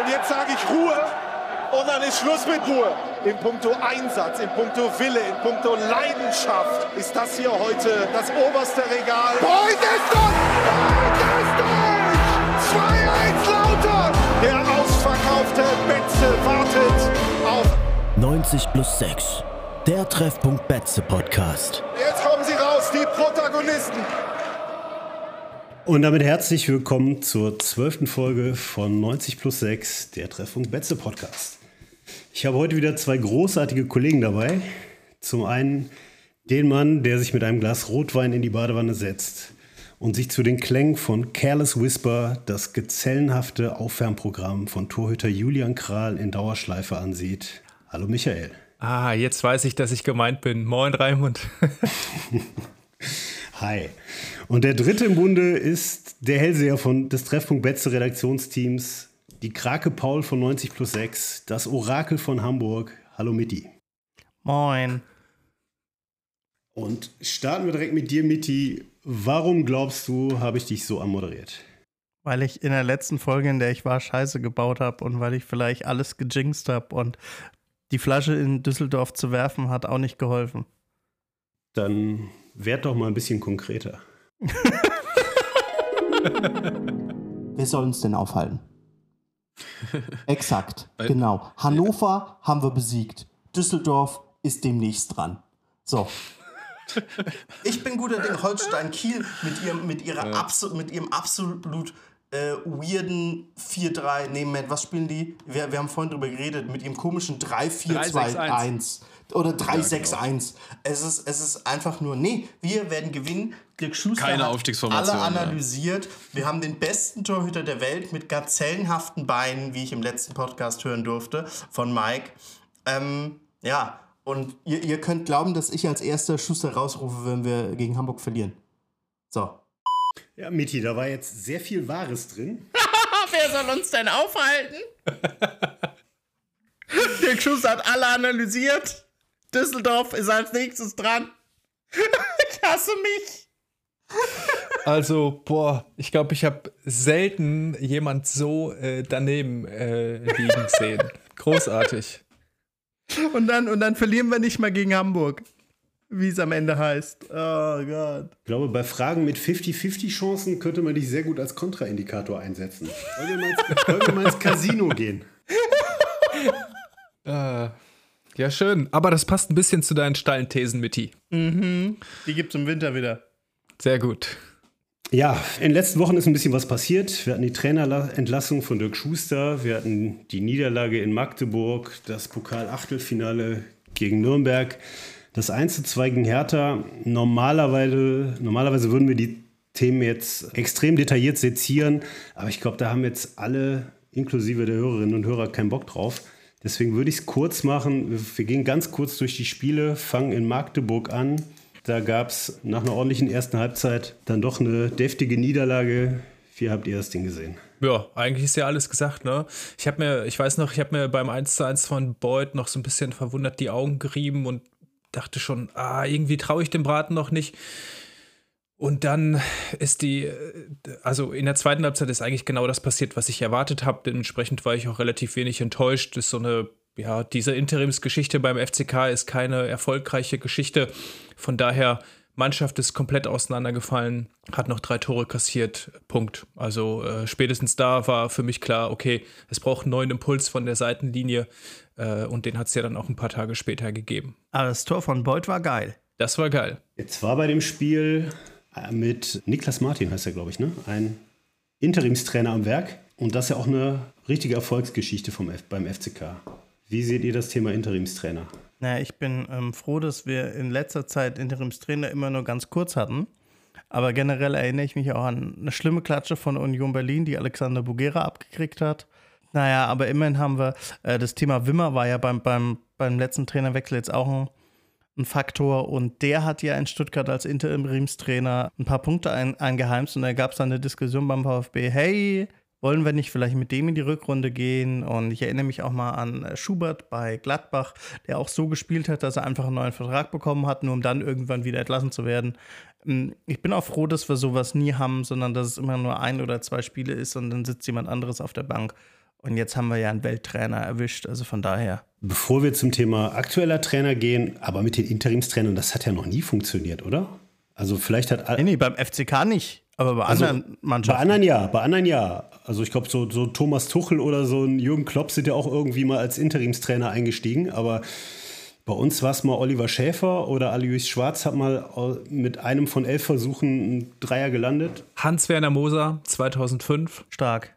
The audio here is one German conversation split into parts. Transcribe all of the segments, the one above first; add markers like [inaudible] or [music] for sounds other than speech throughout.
Und jetzt sage ich Ruhe und dann ist Schluss mit Ruhe. In puncto Einsatz, in puncto Wille, in puncto Leidenschaft ist das hier heute das oberste Regal. Beugt ist durch! Beugt ist durch! 2-1 Lauter! Der ausverkaufte Betze wartet auf 90 plus 6. Der Treffpunkt Betze Podcast. Jetzt kommen sie raus, die Protagonisten. Und damit herzlich willkommen zur zwölften Folge von 90 plus 6, der Treffpunkt Betze Podcast. Ich habe heute wieder zwei großartige Kollegen dabei. Zum einen den Mann, der sich mit einem Glas Rotwein in die Badewanne setzt und sich zu den Klängen von Careless Whisper das gezellenhafte Aufwärmprogramm von Torhüter Julian Kral in Dauerschleife ansieht. Hallo Michael. Ah, jetzt weiß ich, dass ich gemeint bin. Moin Raimund. [laughs] Hi. Und der dritte im Bunde ist der Hellseher von des Treffpunkt Betze Redaktionsteams, die Krake Paul von 90 plus 6, das Orakel von Hamburg. Hallo Mitti. Moin. Und starten wir direkt mit dir, Mitti. Warum glaubst du, habe ich dich so anmoderiert? Weil ich in der letzten Folge, in der ich war, Scheiße gebaut habe und weil ich vielleicht alles gejinxt habe und die Flasche in Düsseldorf zu werfen hat auch nicht geholfen. Dann werd doch mal ein bisschen konkreter. [laughs] Wer soll uns denn aufhalten? [laughs] Exakt, genau. Hannover haben wir besiegt. Düsseldorf ist demnächst dran. So. Ich bin guter Ding. Holstein Kiel mit ihrem, mit ihrer ja. Absu mit ihrem absolut äh, weirden 4-3. Nee, Moment, was spielen die? Wir, wir haben vorhin drüber geredet, mit ihrem komischen 3-4-2-1. Oder 3-6-1. Ja, genau. es, ist, es ist einfach nur, nee, wir werden gewinnen. Dirk Schuster Keine hat Aufstiegsformation, alle analysiert. Ja. Wir haben den besten Torhüter der Welt mit gazellenhaften Beinen, wie ich im letzten Podcast hören durfte, von Mike. Ähm, ja, und ihr, ihr könnt glauben, dass ich als erster Schuster rausrufe, wenn wir gegen Hamburg verlieren. So. Ja, Miti, da war jetzt sehr viel Wahres drin. [laughs] Wer soll uns denn aufhalten? [laughs] Dirk Schuster hat alle analysiert. Düsseldorf ist als nächstes dran. [laughs] ich hasse mich. Also, boah, ich glaube, ich habe selten jemand so äh, daneben äh, liegen sehen. Großartig. Und dann, und dann verlieren wir nicht mal gegen Hamburg, wie es am Ende heißt. Oh Gott. Ich glaube, bei Fragen mit 50-50 Chancen könnte man dich sehr gut als Kontraindikator einsetzen. Wollen wir mal ins, wollen wir mal ins Casino gehen? [laughs] äh. Ja, schön. Aber das passt ein bisschen zu deinen steilen Thesen, Mitti. Mhm. Die gibt es im Winter wieder. Sehr gut. Ja, in den letzten Wochen ist ein bisschen was passiert. Wir hatten die Trainerentlassung von Dirk Schuster, wir hatten die Niederlage in Magdeburg, das Pokal-Achtelfinale gegen Nürnberg, das 1 zu 2 gegen Hertha. Normalerweise, normalerweise würden wir die Themen jetzt extrem detailliert sezieren, aber ich glaube, da haben jetzt alle, inklusive der Hörerinnen und Hörer, keinen Bock drauf. Deswegen würde ich es kurz machen. Wir gehen ganz kurz durch die Spiele, fangen in Magdeburg an. Da gab es nach einer ordentlichen ersten Halbzeit dann doch eine deftige Niederlage. Wie habt ihr das Ding gesehen? Ja, eigentlich ist ja alles gesagt, ne? Ich habe mir, ich weiß noch, ich habe mir beim 1 zu 1 von Beuth noch so ein bisschen verwundert die Augen gerieben und dachte schon, ah, irgendwie traue ich dem Braten noch nicht. Und dann ist die, also in der zweiten Halbzeit ist eigentlich genau das passiert, was ich erwartet habe. Dementsprechend war ich auch relativ wenig enttäuscht. Das ist so eine, ja, diese Interimsgeschichte beim FCK ist keine erfolgreiche Geschichte. Von daher, Mannschaft ist komplett auseinandergefallen, hat noch drei Tore kassiert. Punkt. Also äh, spätestens da war für mich klar, okay, es braucht einen neuen Impuls von der Seitenlinie. Äh, und den hat es ja dann auch ein paar Tage später gegeben. Aber das Tor von Beuth war geil. Das war geil. Jetzt war bei dem Spiel mit Niklas Martin, heißt er, glaube ich, ne? Ein Interimstrainer am Werk. Und das ist ja auch eine richtige Erfolgsgeschichte vom F beim FCK. Wie seht ihr das Thema Interimstrainer? Naja, ich bin ähm, froh, dass wir in letzter Zeit Interimstrainer immer nur ganz kurz hatten. Aber generell erinnere ich mich auch an eine schlimme Klatsche von Union Berlin, die Alexander Bugera abgekriegt hat. Naja, aber immerhin haben wir, äh, das Thema Wimmer war ja beim, beim, beim letzten Trainerwechsel jetzt auch ein ein Faktor und der hat ja in Stuttgart als Interimstrainer ein paar Punkte ein, eingeheimst und da gab es dann eine Diskussion beim VfB, hey, wollen wir nicht vielleicht mit dem in die Rückrunde gehen? Und ich erinnere mich auch mal an Schubert bei Gladbach, der auch so gespielt hat, dass er einfach einen neuen Vertrag bekommen hat, nur um dann irgendwann wieder entlassen zu werden. Ähm, ich bin auch froh, dass wir sowas nie haben, sondern dass es immer nur ein oder zwei Spiele ist und dann sitzt jemand anderes auf der Bank. Und jetzt haben wir ja einen Welttrainer erwischt, also von daher. Bevor wir zum Thema aktueller Trainer gehen, aber mit den Interimstrainern, das hat ja noch nie funktioniert, oder? Also vielleicht hat Nee, nee, beim FCK nicht, aber bei Also, anderen Mannschaften. Bei anderen ja, bei anderen ja. Also ich glaube, so, so Thomas Tuchel oder so ein Jürgen Klopp sind ja auch irgendwie mal als Interimstrainer eingestiegen, aber bei uns war es mal Oliver Schäfer oder Alois Schwarz hat mal äh, mit einem von elf Versuchen einen Dreier gelandet. Hans-Werner Moser, 2005. Stark.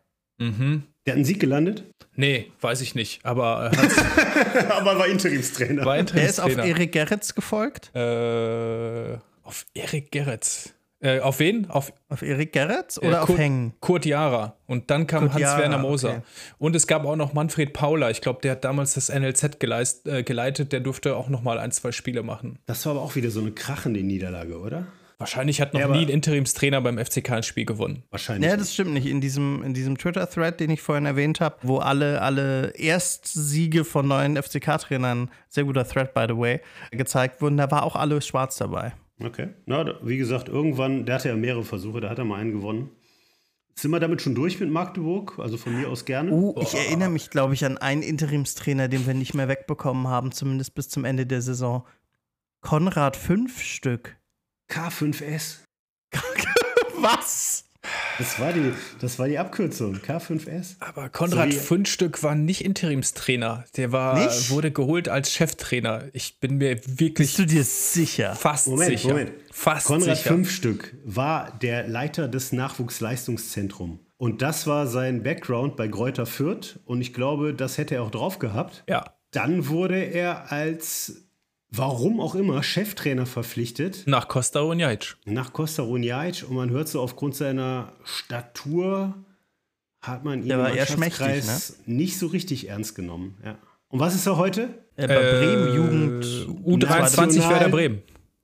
Der hat einen Sieg gelandet, Nee, weiß ich nicht, aber äh, [laughs] aber war Interimstrainer. war Er ist auf Interimstrainer. Erik Gerritz gefolgt. Äh, auf Erik Gerritz. Äh, auf wen? Auf Auf Erik Gerritz oder äh, auf Kurt, Hengen? Kurt Jara. Und dann kam Hans-Werner Moser. okay. Und es gab auch noch Manfred Paula. Ich glaube, der hat damals das NLZ geleist, äh, geleitet. Der durfte auch noch mal ein, zwei Spiele machen. Das war aber auch wieder so eine krachende Niederlage, oder? Wahrscheinlich hat noch Ja, nie ein Interimstrainer beim FCK ein Spiel gewonnen. Wahrscheinlich. Ja, das stimmt nicht. In diesem, in diesem Twitter-Thread, den ich vorhin erwähnt habe, wo alle, alle Erstsiege von neuen FCK-Trainern, sehr guter Thread, by the way, gezeigt wurden, da war auch alles schwarz dabei. Okay. Na, wie gesagt, irgendwann, der hatte ja mehrere Versuche, da hat er mal einen gewonnen. Sind wir damit schon durch mit Magdeburg? Also von mir aus gerne. Uh, ich erinnere mich, glaube ich, an einen Interimstrainer, den wir nicht mehr wegbekommen haben, zumindest bis zum Ende der Saison. Konrad fünf Stück. K5S. [laughs] Was? Das war die, das war die Abkürzung. K5S. Aber Konrad So Fundstück war nicht Interimstrainer. Der war, Nicht? wurde geholt als Cheftrainer. Ich bin mir wirklich Bist du dir sicher? fast Moment, sicher. Moment. Fast Konrad sicher. Fünfstück war der Leiter des Nachwuchsleistungszentrums. Und das war sein Background bei Greuther Fürth. Und ich glaube, das hätte er auch drauf gehabt. Ja. Dann wurde er als, warum auch immer, Cheftrainer verpflichtet Nach Costa Runjaic. nach Costa Runjaic. Und man hört so, aufgrund seiner Statur hat man ihn im schmächtig, ne? Mannschaftskreis nicht so richtig ernst genommen. Ja. Und was ist er heute? Äh, bei Bremen Jugend. U23 National- Werder Bremen.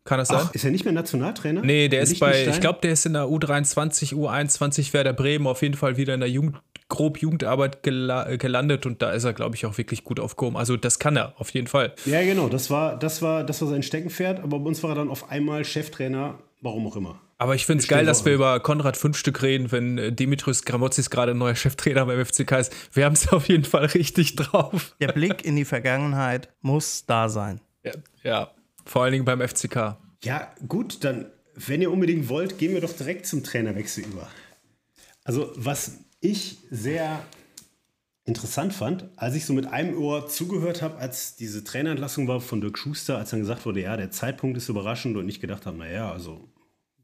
Kann das sein? Ach, ist er nicht mehr Nationaltrainer? Nee, der ist bei, ich glaube, der ist in der U23, U21 Werder Bremen auf jeden Fall wieder in der Jugend, grob Jugendarbeit gela äh, gelandet und da ist er, glaube ich, auch wirklich gut aufgehoben. Also das kann er auf jeden Fall. Ja, genau, das war, das, war, das war sein Steckenpferd, aber bei uns war er dann auf einmal Cheftrainer, warum auch immer. Aber ich finde es geil, dass wir über Konrad Fünfstück reden, wenn äh, Dimitris Gramotzis gerade neuer Cheftrainer beim FCK ist. Wir haben es [laughs] auf jeden Fall richtig drauf. Der Blick in die Vergangenheit muss da sein. Ja, ja. Vor allen Dingen beim FCK. Ja, gut, dann, wenn ihr unbedingt wollt, gehen wir doch direkt zum Trainerwechsel über. Also, was ich sehr interessant fand, als ich so mit einem Ohr zugehört habe, als diese Trainerentlassung war von Dirk Schuster, als dann gesagt wurde, ja, der Zeitpunkt ist überraschend und ich gedacht habe, naja, also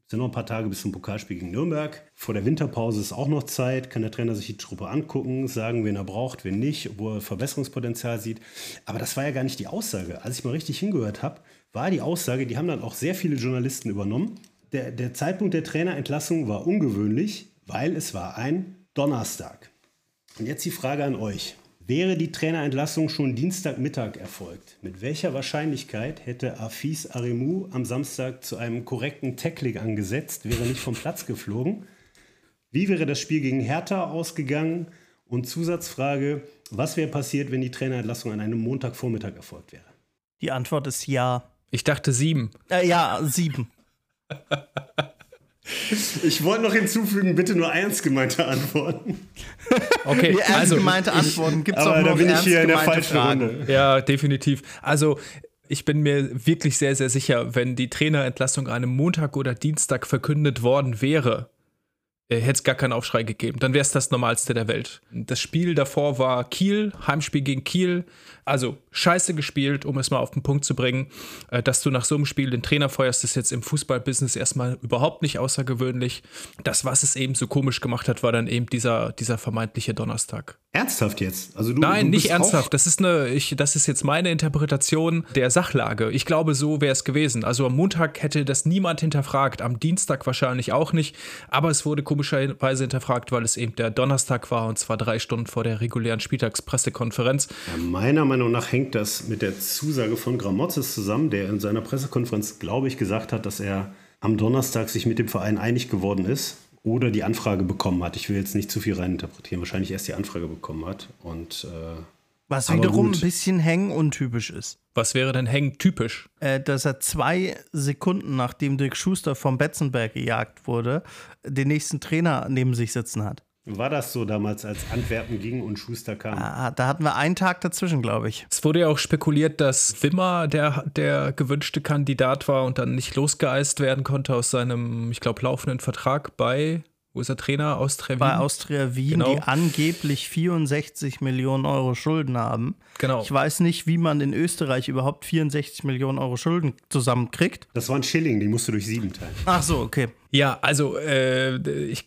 sind noch ein paar Tage bis zum Pokalspiel gegen Nürnberg. Vor der Winterpause ist auch noch Zeit, kann der Trainer sich die Truppe angucken, sagen, wen er braucht, wen nicht, wo er Verbesserungspotenzial sieht. Aber das war ja gar nicht die Aussage. Als ich mal richtig hingehört habe, war die Aussage, die haben dann auch sehr viele Journalisten übernommen. Der, der Zeitpunkt der Trainerentlassung war ungewöhnlich, weil es war ein Donnerstag. Und jetzt die Frage an euch. Wäre die Trainerentlassung schon Dienstagmittag erfolgt, mit welcher Wahrscheinlichkeit hätte Afis Aremu am Samstag zu einem korrekten Tackling angesetzt, wäre nicht vom Platz geflogen? Wie wäre das Spiel gegen Hertha ausgegangen? Und Zusatzfrage, was wäre passiert, wenn die Trainerentlassung an einem Montagvormittag erfolgt wäre? Die Antwort ist ja. Ich dachte sieben. Äh, ja, sieben. Ich wollte noch hinzufügen, bitte nur ernst gemeinte Antworten. Okay, Die ernst also gemeinte Antworten gibt es auch Aber nur da bin ich ernst hier in der gemeinte falschen Fragen. Runde. Ja, definitiv. Also, ich bin mir wirklich sehr, sehr sicher, wenn die Trainerentlassung an einem Montag oder Dienstag verkündet worden wäre, äh, hätte es gar keinen Aufschrei gegeben. Dann wäre es das Normalste der Welt. Das Spiel davor war Kiel, Heimspiel gegen Kiel. Also scheiße gespielt, um es mal auf den Punkt zu bringen. Äh, dass du nach so einem Spiel den Trainer feuerst, ist jetzt im Fußballbusiness erstmal überhaupt nicht außergewöhnlich. Das, was es eben so komisch gemacht hat, war dann eben dieser, dieser vermeintliche Donnerstag. Ernsthaft jetzt? Also du, Nein, du nicht ernsthaft. Das ist, eine, ich, das ist jetzt meine Interpretation der Sachlage. Ich glaube, so wäre es gewesen. Also am Montag hätte das niemand hinterfragt, am Dienstag wahrscheinlich auch nicht. Aber es wurde komischerweise hinterfragt, weil es eben der Donnerstag war und zwar drei Stunden vor der regulären Spieltagspressekonferenz. Ja, meiner Meinung nach hängt das mit der Zusage von Gramotzes zusammen, der in seiner Pressekonferenz, glaube ich, gesagt hat, dass er am Donnerstag sich mit dem Verein einig geworden ist oder die Anfrage bekommen hat. Ich will jetzt nicht zu viel reininterpretieren, wahrscheinlich erst die Anfrage bekommen hat. Und äh, Was wiederum gut. ein bisschen hängen untypisch ist. Was wäre denn hängen typisch? Äh, dass er zwei Sekunden nachdem Dirk Schuster vom Betzenberg gejagt wurde, den nächsten Trainer neben sich sitzen hat. War das so damals, als Antwerpen ging und Schuster kam? Ah, da hatten wir einen Tag dazwischen, glaube ich. Es wurde ja auch spekuliert, dass Wimmer der, der gewünschte Kandidat war und dann nicht losgeeist werden konnte aus seinem, ich glaube, laufenden Vertrag bei wo ist der Trainer? Austria Wien? Bei Austria Wien, genau. die angeblich 64 Millionen Euro Schulden haben. Genau. Ich weiß nicht, wie man in Österreich überhaupt 64 Millionen Euro Schulden zusammenkriegt. Das waren Schilling, die musst du durch sieben teilen. Ach so, okay. Ja, also, äh, ich,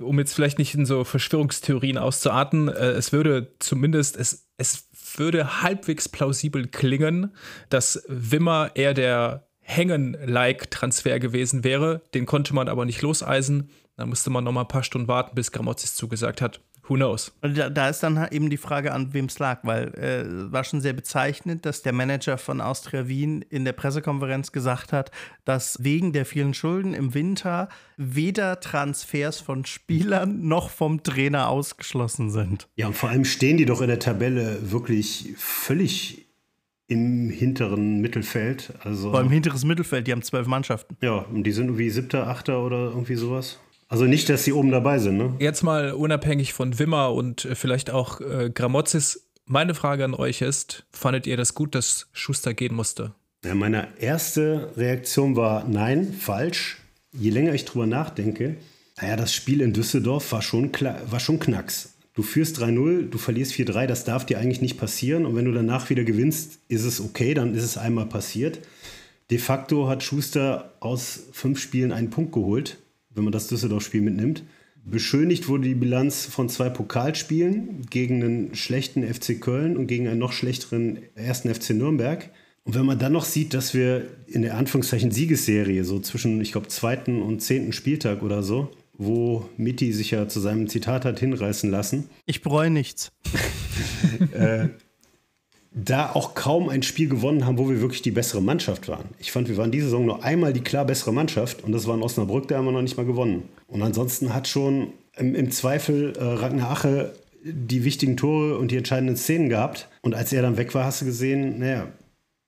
um jetzt vielleicht nicht in so Verschwörungstheorien auszuarten, äh, es würde zumindest, es, es würde halbwegs plausibel klingen, dass Wimmer eher der Hängen-like-Transfer gewesen wäre. Den konnte man aber nicht loseisen. Dann musste man noch mal ein paar Stunden warten, bis Gramozis zugesagt hat. Who knows? Da, da ist dann eben die Frage, an wem es lag, weil äh, war schon sehr bezeichnend, dass der Manager von Austria Wien in der Pressekonferenz gesagt hat, dass wegen der vielen Schulden im Winter weder Transfers von Spielern noch vom Trainer ausgeschlossen sind. Ja, und vor allem stehen die doch in der Tabelle wirklich völlig im hinteren Mittelfeld. Also, Vor allem hinteres Mittelfeld, die haben zwölf Mannschaften. Ja, und die sind irgendwie siebter, achter oder irgendwie sowas. Also nicht, dass sie oben dabei sind, ne? Jetzt mal unabhängig von Wimmer und äh, vielleicht auch äh, Gramozis, meine Frage an euch ist, fandet ihr das gut, dass Schuster gehen musste? Ja, meine erste Reaktion war nein, falsch. Je länger ich drüber nachdenke, naja, das Spiel in Düsseldorf war schon, war schon Knacks. Du führst 3-0, du verlierst 4-3, das darf dir eigentlich nicht passieren. Und wenn du danach wieder gewinnst, ist es okay, dann ist es einmal passiert. De facto hat Schuster aus fünf Spielen einen Punkt geholt wenn man das Düsseldorf-Spiel mitnimmt. Beschönigt wurde die Bilanz von zwei Pokalspielen gegen einen schlechten FC Köln und gegen einen noch schlechteren ersten FC Nürnberg. Und wenn man dann noch sieht, dass wir in der Anführungszeichen Siegesserie, so zwischen, ich glaube, zweiten und zehnten Spieltag oder so, wo Mitti sich ja zu seinem Zitat hat hinreißen lassen. Ich bereue nichts. [laughs] äh, da auch kaum ein Spiel gewonnen haben, wo wir wirklich die bessere Mannschaft waren. Ich fand, wir waren diese Saison nur einmal die klar bessere Mannschaft und das war in Osnabrück, da haben wir noch nicht mal gewonnen. Und ansonsten hat schon im, im Zweifel äh, Ragnar Ache die wichtigen Tore und die entscheidenden Szenen gehabt. Und als er dann weg war, hast du gesehen, naja,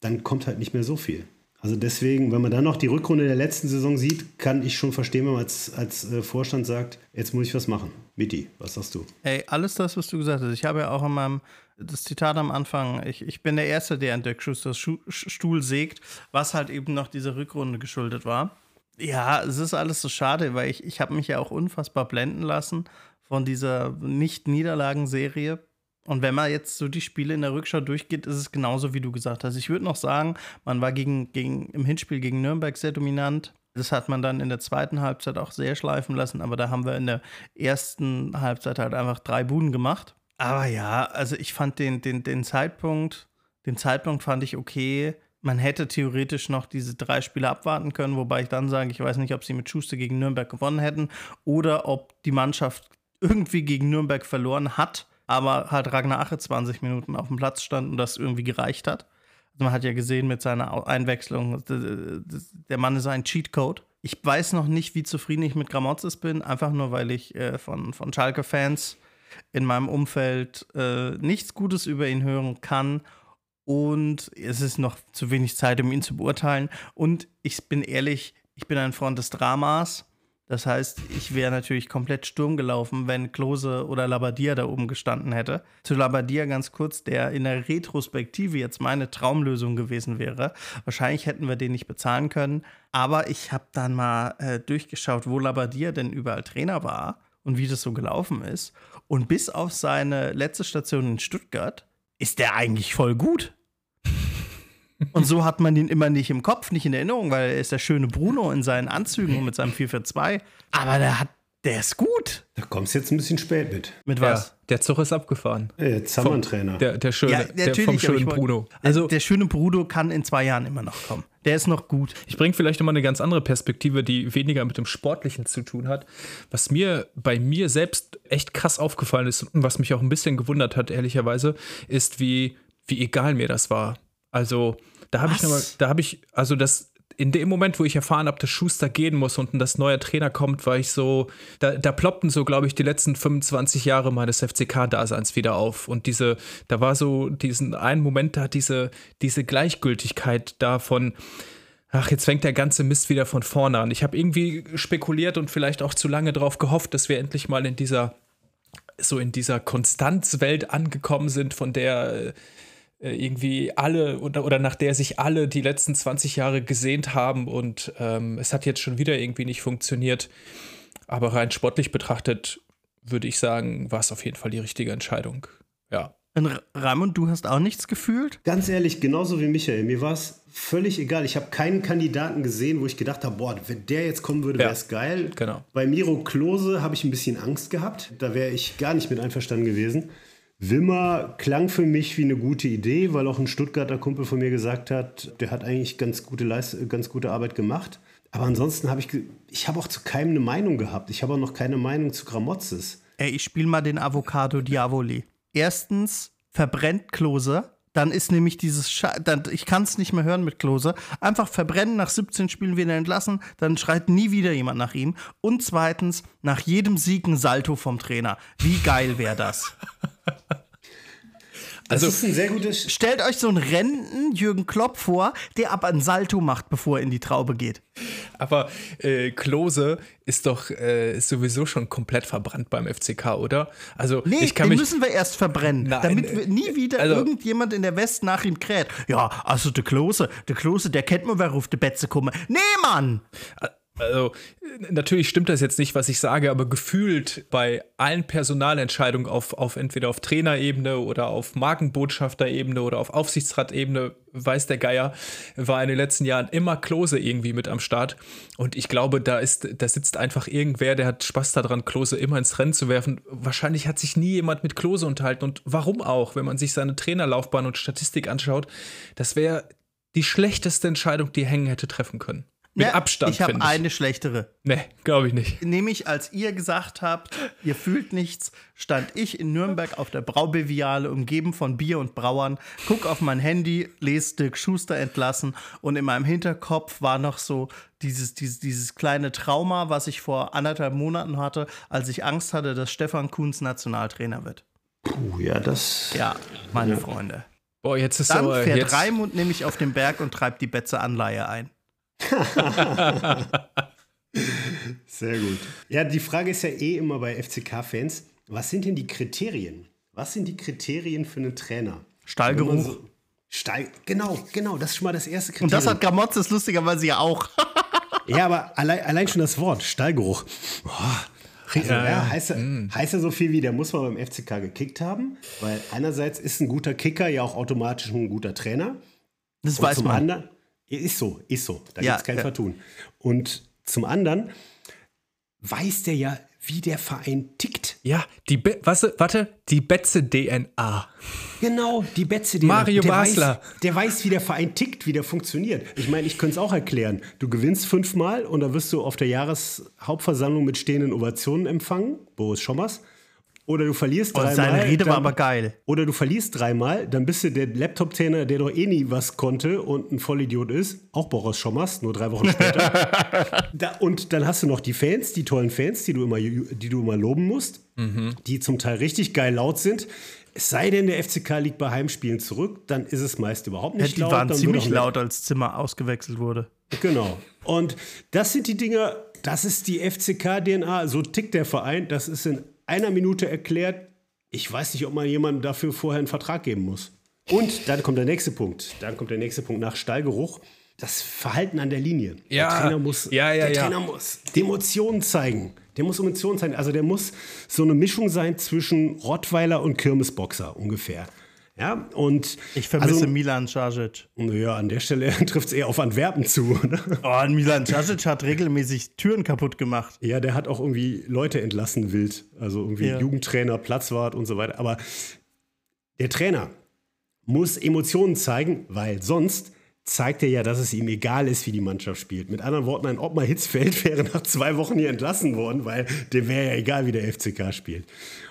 dann kommt halt nicht mehr so viel. Also deswegen, wenn man dann noch die Rückrunde der letzten Saison sieht, kann ich schon verstehen, wenn man als, als äh, Vorstand sagt, jetzt muss ich was machen. Miti, was sagst du? Ey, alles das, was du gesagt hast. Ich habe ja auch in meinem das Zitat am Anfang, ich, ich bin der Erste, der an Dirk Schusters Schu Stuhl sägt, was halt eben noch dieser Rückrunde geschuldet war. Ja, es ist alles so schade, weil ich, ich habe mich ja auch unfassbar blenden lassen von dieser Nicht-Niederlagen-Serie. Und wenn man jetzt so die Spiele in der Rückschau durchgeht, ist es genauso, wie du gesagt hast. Ich würde noch sagen, man war gegen, gegen, im Hinspiel gegen Nürnberg sehr dominant. Das hat man dann in der zweiten Halbzeit auch sehr schleifen lassen, aber da haben wir in der ersten Halbzeit halt einfach drei Buden gemacht. Aber ja, also ich fand den, den, den Zeitpunkt, den Zeitpunkt fand ich okay. Man hätte theoretisch noch diese drei Spiele abwarten können, wobei ich dann sage, ich weiß nicht, ob sie mit Schuster gegen Nürnberg gewonnen hätten oder ob die Mannschaft irgendwie gegen Nürnberg verloren hat, aber halt Ragnar Ache 20 Minuten auf dem Platz stand und das irgendwie gereicht hat. Also man hat ja gesehen mit seiner Einwechslung, der Mann ist ein Cheatcode. Ich weiß noch nicht, wie zufrieden ich mit Gramozis bin, einfach nur, weil ich äh, von, von Schalke-Fans in meinem Umfeld äh, nichts Gutes über ihn hören kann. Und es ist noch zu wenig Zeit, um ihn zu beurteilen. Und ich bin ehrlich, ich bin ein Freund des Dramas. Das heißt, ich wäre natürlich komplett Sturm gelaufen, wenn Klose oder Labadia da oben gestanden hätte. Zu Labadia ganz kurz, der in der Retrospektive jetzt meine Traumlösung gewesen wäre. Wahrscheinlich hätten wir den nicht bezahlen können. Aber ich habe dann mal äh, durchgeschaut, wo Labadia denn überall Trainer war und wie das so gelaufen ist. Und bis auf seine letzte Station in Stuttgart ist der eigentlich voll gut. Und so hat man ihn immer nicht im Kopf, nicht in Erinnerung, weil er ist der schöne Bruno in seinen Anzügen und mit seinem 442. Aber der hat, der ist gut. Da kommst du jetzt ein bisschen spät mit. Mit was? Ja, der Zug ist abgefahren. Hey, jetzt haben wir einen Trainer. Der, der, schöne, Ja, der vom schönen Bruno. Also Also der schöne Bruno kann in zwei Jahren immer noch kommen. Der ist noch gut. Ich bringe vielleicht nochmal eine ganz andere Perspektive, die weniger mit dem Sportlichen zu tun hat. Was mir bei mir selbst echt krass aufgefallen ist und was mich auch ein bisschen gewundert hat, ehrlicherweise, ist, wie, wie egal mir das war. Also, da habe ich nochmal, da habe ich, also das, in dem Moment, wo ich erfahren habe, dass Schuster gehen muss und dass neuer Trainer kommt, war ich so, da, da ploppten so, glaube ich, die letzten 25 Jahre meines FCK-Daseins wieder auf. Und diese, da war so diesen einen Moment, da diese, diese Gleichgültigkeit davon, ach, jetzt fängt der ganze Mist wieder von vorne an. Ich habe irgendwie spekuliert und vielleicht auch zu lange darauf gehofft, dass wir endlich mal in dieser so in dieser Konstanzwelt angekommen sind, von der äh, irgendwie alle oder, oder nach der sich alle die letzten 20 Jahre gesehnt haben und ähm, es hat jetzt schon wieder irgendwie nicht funktioniert. Aber rein sportlich betrachtet würde ich sagen, war es auf jeden Fall die richtige Entscheidung. Ja. Und Raimund, du hast auch nichts gefühlt? Ganz ehrlich, genauso wie Michael. Mir war es völlig egal. Ich habe keinen Kandidaten gesehen, wo ich gedacht habe, boah, wenn der jetzt kommen würde, wäre es Ja, geil. genau. Bei Miro Klose habe ich ein bisschen Angst gehabt. Da wäre ich gar nicht mit einverstanden gewesen. Wimmer klang für mich wie eine gute Idee, weil auch ein Stuttgarter Kumpel von mir gesagt hat, der hat eigentlich ganz gute, Leist ganz gute Arbeit gemacht. Aber ansonsten habe ich, ich habe auch zu keinem eine Meinung gehabt. Ich habe auch noch keine Meinung zu Gramotzes. Ey, ich spiele mal den Avocado Diavoli. Erstens verbrennt Klose. Dann ist nämlich dieses Sche dann, ich kann es nicht mehr hören mit Klose. Einfach verbrennen, nach 17 Spielen wieder entlassen, dann schreit nie wieder jemand nach ihm. Und zweitens, nach jedem Sieg ein Salto vom Trainer. Wie geil wäre das? [laughs] Das Also- ist ein sehr gutes. Stellt euch so einen Renten Jürgen Klopp vor, der aber ein Salto macht, bevor er in die Traube geht. Aber äh, Klose ist doch äh, ist sowieso schon komplett verbrannt beim FCK, oder? Also Nee, ich kann den mich müssen wir erst verbrennen, Nein, damit äh, wir nie wieder also- irgendjemand in der West nach ihm kräht. Ja, also der Klose, der Klose, der kennt man, wer ruft die Betze komme. Nee, Mann! Also, natürlich stimmt das jetzt nicht, was ich sage, aber gefühlt bei allen Personalentscheidungen auf, auf entweder auf Trainerebene oder auf Markenbotschafterebene oder auf Aufsichtsratebene, weiß der Geier, war in den letzten Jahren immer Klose irgendwie mit am Start. Und ich glaube, da ist, da sitzt einfach irgendwer, der hat Spaß daran, Klose immer ins Rennen zu werfen. Wahrscheinlich hat sich nie jemand mit Klose unterhalten. Und warum auch, wenn man sich seine Trainerlaufbahn und Statistik anschaut, das wäre die schlechteste Entscheidung, die Hängen hätte treffen können. Mit Ja, Abstand, Ich habe eine schlechtere. Nee, glaube ich nicht. Nämlich, als ihr gesagt habt, ihr fühlt nichts, stand ich in Nürnberg auf der Braubeviale, umgeben von Bier und Brauern, guck auf mein Handy, lese Dirk Schuster entlassen und in meinem Hinterkopf war noch so dieses, dieses, dieses kleine Trauma, was ich vor anderthalb Monaten hatte, als ich Angst hatte, dass Stefan Kuhns Nationaltrainer wird. Puh, ja, das. Ja, meine Freunde. Boah, jetzt ist Dann aber fährt jetzt, Raimund nämlich auf den Berg und treibt die Betze Anleihe ein. [laughs] Sehr gut. Ja, die Frage ist ja eh immer bei FCK-Fans, was sind denn die Kriterien? Was sind die Kriterien für einen Trainer? Stallgeruch. Man so- Stall, genau, genau, das ist schon mal das erste Kriterium. Und das hat Gamotzes lustigerweise ja auch. [laughs] ja, aber allein, allein schon das Wort, Stallgeruch. Boah. Also, Ja, ja. Heißt, ja, heißt ja so viel wie, der muss mal beim FCK gekickt haben, weil einerseits ist ein guter Kicker ja auch automatisch ein guter Trainer. Das Und weiß man. anderen, ist so, ist so. Da Ja, gibt es kein ja. Vertun. Und zum anderen weiß der ja, wie der Verein tickt. Ja, die Be was, warte, die Betze DNA. Genau, die Betze, die Mario der Basler. Weiß, der weiß, wie der Verein tickt, wie der funktioniert. Ich meine, ich könnte es auch erklären. Du gewinnst fünfmal und dann wirst du auf der Jahreshauptversammlung mit stehenden Ovationen empfangen, Boris Schommers. Oder du verlierst Und dreimal. seine Rede war dann- aber geil. Oder du verlierst dreimal, dann bist du der Laptop-Trainer, der doch eh nie was konnte und ein Vollidiot ist. Auch Boris Schommers, nur drei Wochen später. [laughs] da, und dann hast du noch die Fans, die tollen Fans, die du immer, die du immer loben musst, die zum Teil richtig geil laut sind. Es sei denn, der FCK liegt bei Heimspielen zurück, dann ist es meist überhaupt nicht Die laut. waren dann wird ziemlich laut, als Zimmer ausgewechselt wurde. Genau. Und das sind die Dinger, das ist die FCK-DNA, so tickt der Verein. Das ist in einer Minute erklärt. Ich weiß nicht, ob man jemandem dafür vorher einen Vertrag geben muss. Und dann kommt der nächste Punkt. Dann kommt der nächste Punkt nach Stallgeruch. Das Verhalten an der Linie. Ja, der Trainer muss, ja, ja, der ja. Trainer muss die Emotionen zeigen. Der muss Emotionen zeigen. Also der muss so eine Mischung sein zwischen Rottweiler und Kirmesboxer ungefähr. Ja, und Ich vermisse also, Milan Casic. ja, an der Stelle [laughs] trifft es eher auf Antwerpen zu. Oder? Oh, und Milan Casic hat regelmäßig Türen kaputt gemacht. Ja, der hat auch irgendwie Leute entlassen wild. Also irgendwie Ja. Jugendtrainer, Platzwart und so weiter. Aber der Trainer muss Emotionen zeigen, weil sonst zeigt er ja, dass es ihm egal ist, wie die Mannschaft spielt. Mit anderen Worten, ein Ottmar Hitzfeld [laughs] wäre nach zwei Wochen hier entlassen worden, weil dem wäre ja egal, wie der FCK spielt.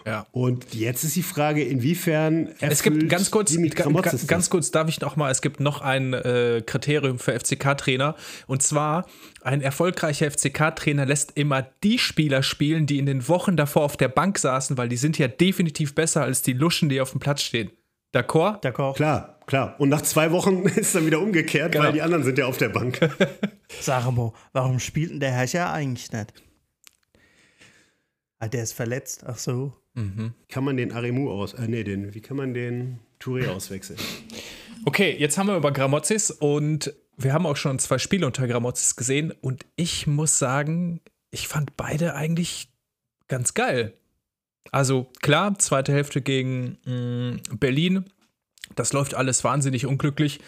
Ja. Und jetzt ist die Frage, inwiefern Es gibt ganz kurz, Dimitri ga, Gramotzes ga, das? ganz kurz darf ich noch mal, es gibt noch ein äh, Kriterium für FCK-Trainer und zwar ein erfolgreicher FCK-Trainer lässt immer die Spieler spielen, die in den Wochen davor auf der Bank saßen, weil die sind ja definitiv besser als die Luschen, die auf dem Platz stehen. D'accord? D'accord. Klar, klar. Und nach zwei Wochen [laughs] ist dann wieder umgekehrt, Genau. weil die anderen sind ja auf der Bank. [laughs] Sag mal, warum spielt denn der Herr ja eigentlich nicht? Ah, der ist verletzt. Ach so. Mhm. Kann man den Aremu aus, äh, nee, den, wie kann man den Touré auswechseln? Okay, jetzt haben wir über Gramozis und wir haben auch schon zwei Spiele unter Gramozis gesehen und ich muss sagen, ich fand beide eigentlich ganz geil. Also klar, zweite Hälfte gegen mh, mm, Berlin das läuft alles wahnsinnig unglücklich.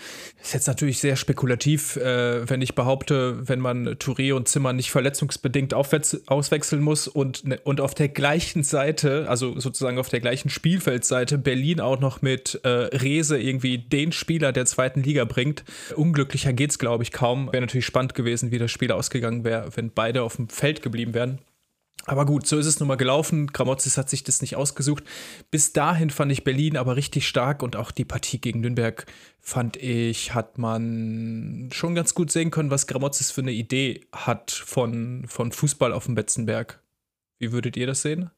Ist jetzt natürlich sehr spekulativ, äh, wenn ich behaupte, wenn man Touré und Zimmer nicht verletzungsbedingt auswechseln muss und, ne, und auf der gleichen Seite, also sozusagen auf der gleichen Spielfeldseite, Berlin auch noch mit äh, Rese irgendwie den Spieler der zweiten Liga bringt. Unglücklicher geht es, glaube ich, kaum. Wäre natürlich spannend gewesen, wie das Spiel ausgegangen wäre, wenn beide auf dem Feld geblieben wären. Aber gut, so ist es nun mal gelaufen. Gramozis hat sich das nicht ausgesucht. Bis dahin fand ich Berlin aber richtig stark und auch die Partie gegen Nürnberg fand ich, hat man schon ganz gut sehen können, was Gramozis für eine Idee hat von, von Fußball auf dem Betzenberg. Wie würdet ihr das sehen?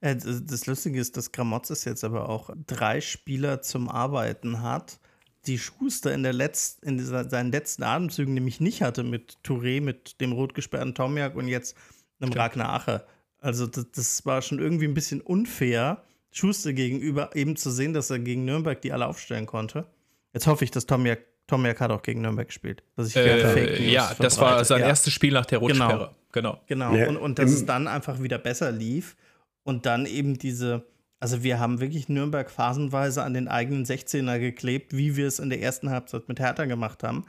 Äh, das Lustige ist, dass Gramozis jetzt aber auch drei Spieler zum Arbeiten hat, die Schuster in, der Letz-, in seinen letzten Atemzügen nämlich nicht hatte mit Touré, mit dem rot gesperrten Tomiak und jetzt einem Stimmt. Ragnar Ache. Also das, das, war schon irgendwie ein bisschen unfair, Schuster gegenüber eben zu sehen, dass er gegen Nürnberg die alle aufstellen konnte. Jetzt hoffe ich, dass Tomiak, Tomiak hat auch gegen Nürnberg gespielt. Dass ich äh, Fake News ja, das war sein ja. erstes Spiel nach der Rotsperre. Genau. Genau. genau. Ja. Und, und dass es dann einfach wieder besser lief und dann eben diese, also wir haben wirklich Nürnberg phasenweise an den eigenen 16er geklebt, wie wir es in der ersten Halbzeit mit Hertha gemacht haben.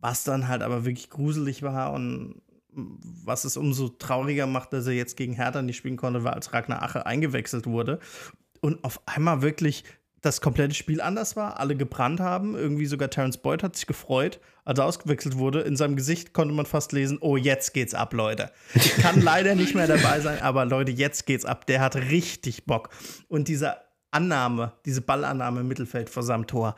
Was dann halt aber wirklich gruselig war und was es umso trauriger macht, dass er jetzt gegen Hertha nicht spielen konnte, war, als Ragnar Ache eingewechselt wurde und auf einmal wirklich das komplette Spiel anders war, alle gebrannt haben, irgendwie sogar Terence Boyd hat sich gefreut, als er ausgewechselt wurde. In seinem Gesicht konnte man fast lesen, oh, jetzt geht's ab, Leute. Ich kann [laughs] leider nicht mehr dabei sein, aber Leute, jetzt geht's ab. Der hat richtig Bock. Und diese Annahme, diese Ballannahme im Mittelfeld vor seinem Tor,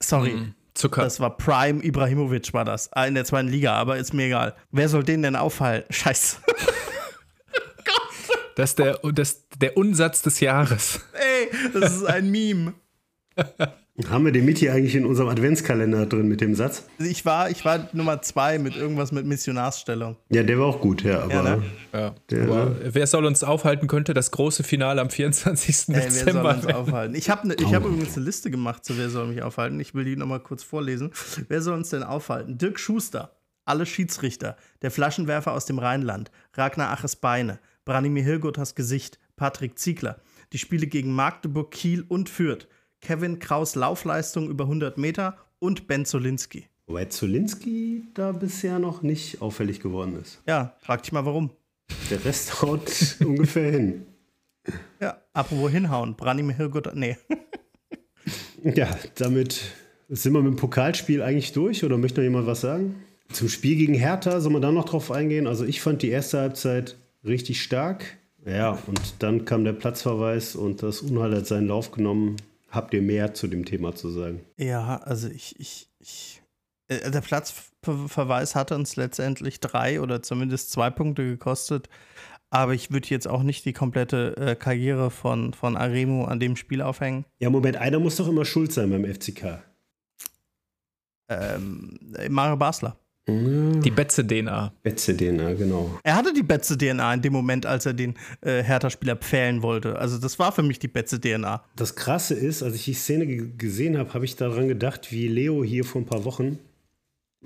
sorry, mm. Zucker. Das war Prime Ibrahimovic, war das. Ah, in der zweiten Liga, aber ist mir egal. Wer soll den denn aufhalten? [laughs] Scheiße. [laughs] das ist der, das, der Unsatz des Jahres. Ey, das ist ein Meme. [laughs] Haben wir den mit hier eigentlich in unserem Adventskalender drin mit dem Satz? Ich war, ich war Nummer zwei mit irgendwas mit Missionarsstellung. Ja, der war auch gut, ja. Aber, ja, ne? ja. aber wer soll uns aufhalten könnte, das große Finale am 24. Ey, Dezember. Wer soll uns aufhalten? Ich habe ne, oh. hab übrigens eine Liste gemacht zu Wer soll mich aufhalten. Ich will die nochmal kurz vorlesen. Wer soll uns denn aufhalten? Dirk Schuster, alle Schiedsrichter, der Flaschenwerfer aus dem Rheinland, Ragnar Aches Beine, Branimir Hilgoters Gesicht, Patrick Ziegler. Die Spiele gegen Magdeburg, Kiel und Fürth. Kevin Kraus Laufleistung über 100 Meter und Ben Zolinski. Wobei Zolinski da bisher noch nicht auffällig geworden ist. Ja, frag dich mal warum. Der Rest [laughs] haut ungefähr hin. Ja, apropos hinhauen. Branimir Hilgut, nee. [laughs] ja, damit sind wir mit dem Pokalspiel eigentlich durch oder möchte noch jemand was sagen? Zum Spiel gegen Hertha, soll man da noch drauf eingehen? Also ich fand die erste Halbzeit richtig stark. Ja, und dann kam der Platzverweis und das Unheil hat seinen Lauf genommen. Habt ihr mehr zu dem Thema zu sagen? Ja, also ich, ich, ich äh, der Platzverweis hat uns letztendlich drei oder zumindest zwei Punkte gekostet. Aber ich würde jetzt auch nicht die komplette äh, Karriere von, von Aremu an dem Spiel aufhängen. Ja, Moment, einer muss doch immer schuld sein beim FCK. Ähm, Mario Basler. Die Betze-DNA. Betze-DNA, genau. Er hatte die Betze-DNA in dem Moment, als er den äh, Hertha-Spieler pfählen wollte. Also das war für mich die Betze-DNA. Das Krasse ist, als ich die Szene gesehen habe, habe ich daran gedacht, wie Leo hier vor ein paar Wochen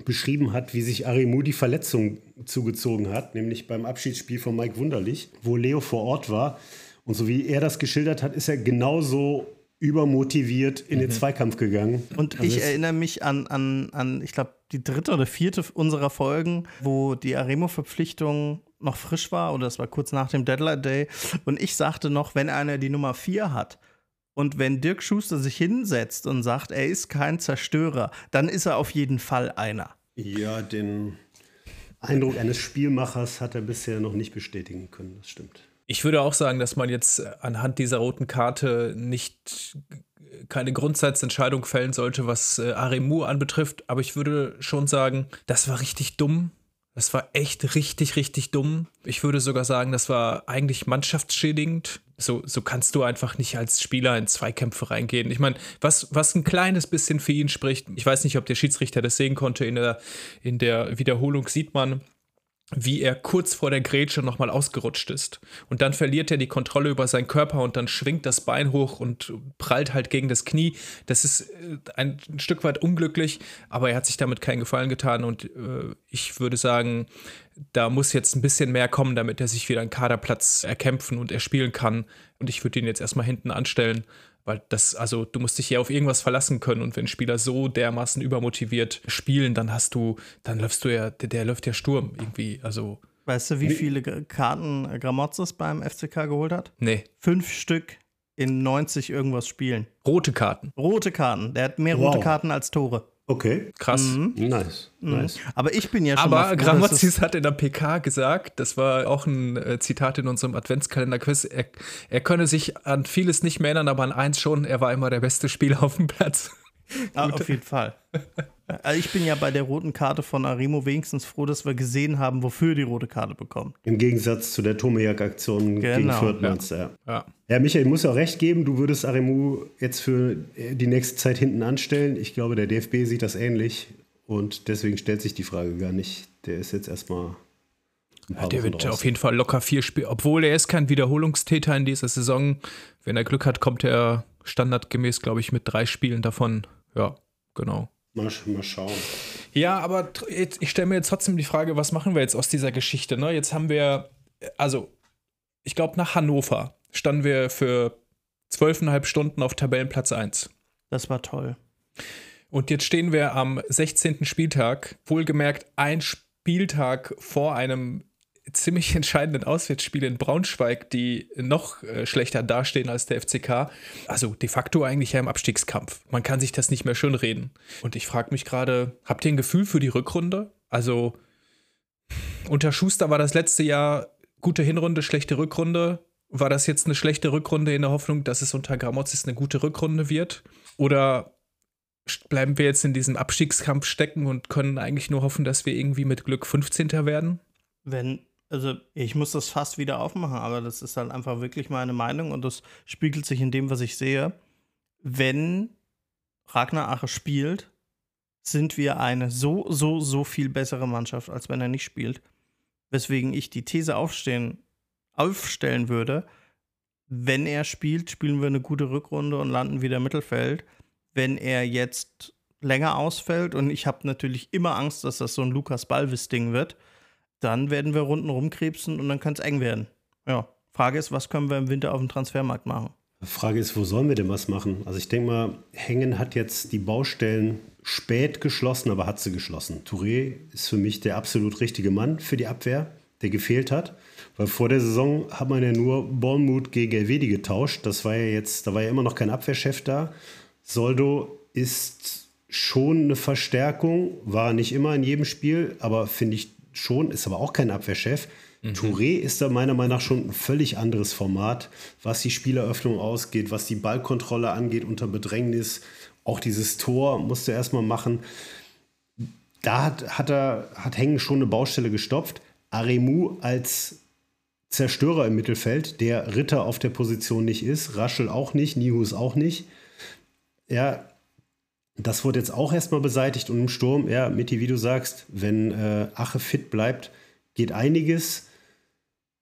beschrieben hat, wie sich Arimu die Verletzung zugezogen hat, nämlich beim Abschiedsspiel von Mike Wunderlich, wo Leo vor Ort war. Und so wie er das geschildert hat, ist er genauso übermotiviert in mhm. den Zweikampf gegangen. Und also ich erinnere mich an, an, an ich glaube, die dritte oder vierte unserer Folgen, wo die Aremo-Verpflichtung noch frisch war, oder es war kurz nach dem Deadline Day. Und ich sagte noch, wenn einer die Nummer vier hat, und wenn Dirk Schuster sich hinsetzt und sagt, er ist kein Zerstörer, dann ist er auf jeden Fall einer. Ja, den Eindruck eines Spielmachers hat er bisher noch nicht bestätigen können, das stimmt. Ich würde auch sagen, dass man jetzt anhand dieser roten Karte nicht keine Grundsatzentscheidung fällen sollte, was äh, Aremu anbetrifft, aber ich würde schon sagen, das war richtig dumm. Das war echt richtig, richtig dumm. Ich würde sogar sagen, das war eigentlich mannschaftsschädigend. So, so kannst du einfach nicht als Spieler in Zweikämpfe reingehen. Ich meine, was, was ein kleines bisschen für ihn spricht, ich weiß nicht, ob der Schiedsrichter das sehen konnte, in der, in der Wiederholung sieht man, wie er kurz vor der Grätsche nochmal ausgerutscht ist. Und dann verliert er die Kontrolle über seinen Körper und dann schwingt das Bein hoch und prallt halt gegen das Knie. Das ist äh, ein, Stück weit unglücklich, aber er hat sich damit keinen Gefallen getan und äh, ich würde sagen, da muss jetzt ein bisschen mehr kommen, damit er sich wieder einen Kaderplatz erkämpfen und er spielen kann. Und ich würde ihn jetzt erstmal hinten anstellen. Weil das, also du musst dich ja auf irgendwas verlassen können und wenn Spieler so dermaßen übermotiviert spielen, dann hast du, dann läufst du ja, der, der läuft ja Sturm irgendwie. Also. Weißt du, wie viele Karten Gramotzes beim FCK geholt hat? Nee. Fünf Stück in 90 irgendwas Spielen. Rote Karten. Rote Karten. Der hat mehr wow. rote Karten als Tore. Okay. Krass. Mhm. Nice. Mhm. nice. Aber ich bin ja schon. Aber Gramozis hat in der PK gesagt, das war auch ein äh, Zitat in unserem Adventskalender-Quiz, er, er könne sich an vieles nicht mehr erinnern, aber an eins schon, er war immer der beste Spieler [laughs] auf dem Platz. Ah, auf jeden Fall. [laughs] Also ich bin ja bei der roten Karte von Arimo wenigstens froh, dass wir gesehen haben, wofür die rote Karte bekommt. Im Gegensatz zu der Tomejak-Aktion genau. gegen Fürth, meinst ja. ja. Ja, Michael, ich muss auch recht geben, du würdest Aremu jetzt für die nächste Zeit hinten anstellen. Ich glaube, der DFB sieht das ähnlich und deswegen stellt sich die Frage gar nicht. Der ist jetzt erstmal ja, der wird draußen. auf jeden Fall locker vier Spiele, obwohl er ist kein Wiederholungstäter in dieser Saison. Wenn er Glück hat, kommt er standardgemäß, glaube ich, mit drei Spielen davon ja, genau. Mal, mal schauen. Ja, aber jetzt, ich stelle mir jetzt trotzdem die Frage, was machen wir jetzt aus dieser Geschichte? Ne? Jetzt haben wir, also, ich glaube, nach Hannover standen wir für zwölfeinhalb Stunden auf Tabellenplatz 1. Das war toll. Und jetzt stehen wir am 16. Spieltag, wohlgemerkt ein Spieltag vor einem ziemlich [laughs] entscheidenden Auswärtsspiele in Braunschweig, die noch äh, schlechter dastehen als der FCK. Also de facto eigentlich ja im Abstiegskampf. Man kann sich das nicht mehr schön reden. Und ich frage mich gerade, habt ihr ein Gefühl für die Rückrunde? Also unter Schuster war das letzte Jahr gute Hinrunde, schlechte Rückrunde. War das jetzt eine schlechte Rückrunde in der Hoffnung, dass es unter Gramozis eine gute Rückrunde wird? Oder bleiben wir jetzt in diesem Abstiegskampf stecken und können eigentlich nur hoffen, dass wir irgendwie mit Glück 15. werden? Wenn also ich muss das fast wieder aufmachen, aber das ist halt einfach wirklich meine Meinung und das spiegelt sich in dem, was ich sehe. Wenn Ragnar Ache spielt, sind wir eine so, so, so viel bessere Mannschaft, als wenn er nicht spielt. Weswegen ich die These aufstehen, aufstellen würde, wenn er spielt, spielen wir eine gute Rückrunde und landen wieder im Mittelfeld. Wenn er jetzt länger ausfällt und ich habe natürlich immer Angst, dass das so ein Lukas Balvis-Ding wird, dann werden wir Runden rumkrebsen und dann kann es eng werden. Ja. Frage ist, was können wir im Winter auf dem Transfermarkt machen? Frage ist, wo sollen wir denn was machen? Also ich denke mal, Hengen hat jetzt die Baustellen spät geschlossen, aber hat sie geschlossen. Touré ist für mich der absolut richtige Mann für die Abwehr, der gefehlt hat. Weil vor der Saison hat man ja nur Bournemouth gegen Elvedi getauscht. Das war ja jetzt, da war ja immer noch kein Abwehrchef da. Soldo ist schon eine Verstärkung, war nicht immer in jedem Spiel, aber finde ich schon, ist aber auch kein Abwehrchef. Mhm. Touré ist da meiner Meinung nach schon ein völlig anderes Format, was die Spieleröffnung ausgeht, was die Ballkontrolle angeht unter Bedrängnis. Auch dieses Tor musste er erstmal machen. Da hat, hat, er, hat Hengen schon eine Baustelle gestopft. Aremu als Zerstörer im Mittelfeld, der Ritter auf der Position nicht ist, Raschel auch nicht, Nihus auch nicht. Ja, das wurde jetzt auch erstmal beseitigt und im Sturm, ja, Mitti, wie du sagst, wenn äh, Ache fit bleibt, geht einiges.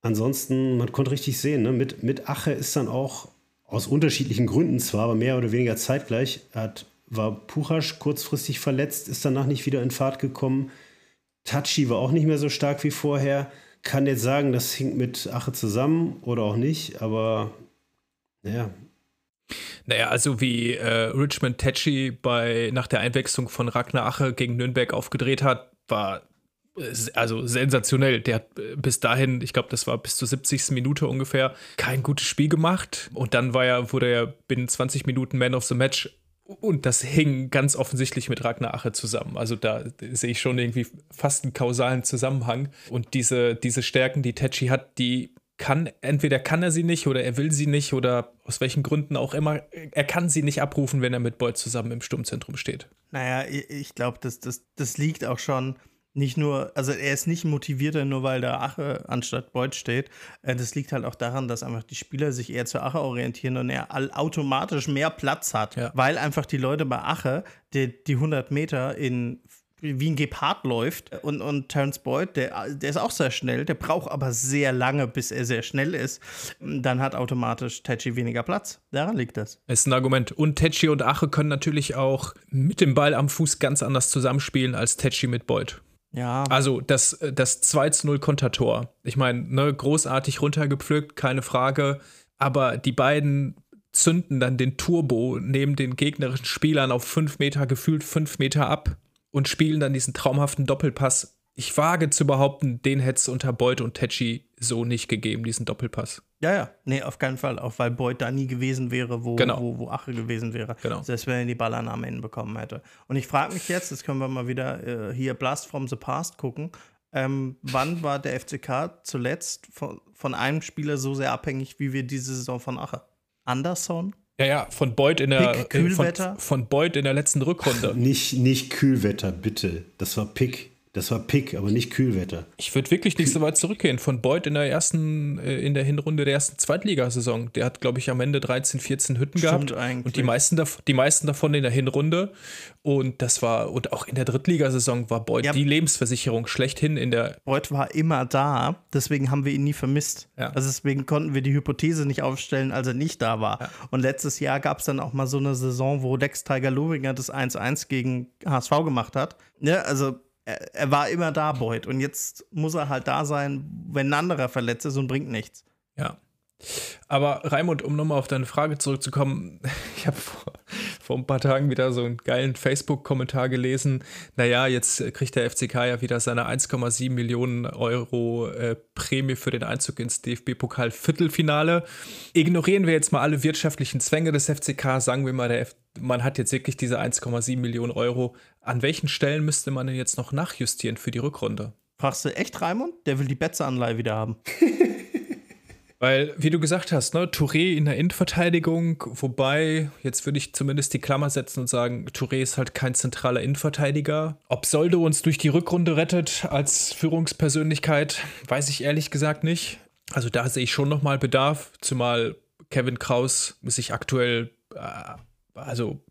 Ansonsten, man konnte richtig sehen, ne? mit, mit Ache ist dann auch aus unterschiedlichen Gründen zwar, aber mehr oder weniger zeitgleich, hat, war Puchasch kurzfristig verletzt, ist danach nicht wieder in Fahrt gekommen. Tachi war auch nicht mehr so stark wie vorher. Kann jetzt sagen, das hängt mit Ache zusammen oder auch nicht, aber naja, naja, also wie äh, Richmond Tetschi bei nach der Einwechslung von Ragnar Ache gegen Nürnberg aufgedreht hat, war äh, also sensationell. Der hat äh, bis dahin, ich glaube, das war bis zur 70. Minute ungefähr, kein gutes Spiel gemacht. Und dann war er, wurde er binnen 20 Minuten Man of the Match. Und das hing ganz offensichtlich mit Ragnar Ache zusammen. Also da sehe ich schon irgendwie fast einen kausalen Zusammenhang. Und diese, diese Stärken, die Tetschi hat, die kann, entweder kann er sie nicht oder er will sie nicht oder aus welchen Gründen auch immer, er kann sie nicht abrufen, wenn er mit Boyd zusammen im Sturmzentrum steht. Naja, ich glaube, das, das, das liegt auch schon nicht nur, also er ist nicht motivierter, nur weil da Ache anstatt Boyd steht. Äh, das liegt halt auch daran, dass einfach die Spieler sich eher zur Ache orientieren und er automatisch mehr Platz hat, ja. weil einfach die Leute bei Ache die, die 100 Meter in wie ein Gepard läuft. Und, und Terence Boyd, der, der ist auch sehr schnell, der braucht aber sehr lange, bis er sehr schnell ist. Dann hat automatisch Tetschi weniger Platz. Daran liegt das. Ist ein Argument. Und Tetschi und Ache können natürlich auch mit dem Ball am Fuß ganz anders zusammenspielen als Tetschi mit Boyd. Ja. Also das, das 2 zu 0 Kontertor. Ich meine, ne, großartig runtergepflückt, keine Frage. Aber die beiden zünden dann den Turbo neben den gegnerischen Spielern auf 5 Meter, gefühlt 5 Meter ab und spielen dann diesen traumhaften Doppelpass. Ich wage zu behaupten, den hätte es unter Boyd und Tetschi so nicht gegeben, diesen Doppelpass. Ja, ja, nee, auf keinen Fall. Auch weil Boyd da nie gewesen wäre, wo, Genau. wo, wo Ache gewesen wäre. Genau. Selbst wenn er die Ballannahme hinbekommen hätte. Und ich frage mich jetzt, jetzt können wir mal wieder äh, hier Blast from the Past gucken. Ähm, wann war der FCK zuletzt von, von einem Spieler so sehr abhängig, wie wir diese Saison von Ache? Anderson? Ja, ja, von Boyd in der Pick, Kühlwetter? Von, von Boyd in der letzten Rückrunde. Nicht, nicht Kühlwetter, bitte. Das war Pick. Das war Pick, aber nicht Kühlwetter. Ich würde wirklich nicht so weit zurückgehen. Von Boyd in der ersten, äh, in der Hinrunde der ersten Zweitligasaison. Der hat, glaube ich, am Ende 13, 14 Hütten Stimmt gehabt. eigentlich. Und die meisten, dav die meisten davon in der Hinrunde. Und das war, und auch in der Drittligasaison war Boyd Ja. die Lebensversicherung schlechthin in der. Boyd war immer da, deswegen haben wir ihn nie vermisst. Ja. Also deswegen konnten wir die Hypothese nicht aufstellen, als er nicht da war. Und letztes Jahr gab es dann auch mal so eine Saison, wo Dex Tiger Lowinger das 1-1 gegen HSV gemacht hat. Ja, also er, war immer da, Boyd. Und jetzt muss er halt da sein, wenn ein anderer verletzt ist und bringt nichts. Ja. Aber Raimund, um nochmal auf deine Frage zurückzukommen, [laughs] ich habe vor, vor ein paar Tagen wieder so einen geilen Facebook-Kommentar gelesen. Naja, jetzt kriegt der FCK ja wieder seine 1,7 Millionen Euro äh, Prämie für den Einzug ins DFB-Pokal-Viertelfinale. Ignorieren wir jetzt mal alle wirtschaftlichen Zwänge des FCK, sagen wir mal, F man hat jetzt wirklich diese 1,7 Millionen Euro. An welchen Stellen müsste man denn jetzt noch nachjustieren für die Rückrunde? Fragst du echt, Raimund? Der will die Betze-Anleihe wieder haben. [laughs] Weil, wie du gesagt hast, ne, Touré in der Innenverteidigung, wobei, jetzt würde ich zumindest die Klammer setzen und sagen, Touré ist halt kein zentraler Innenverteidiger. Ob Soldo uns durch die Rückrunde rettet als Führungspersönlichkeit, weiß ich ehrlich gesagt nicht. Also da sehe ich schon nochmal Bedarf, zumal Kevin Kraus sich aktuell, äh, also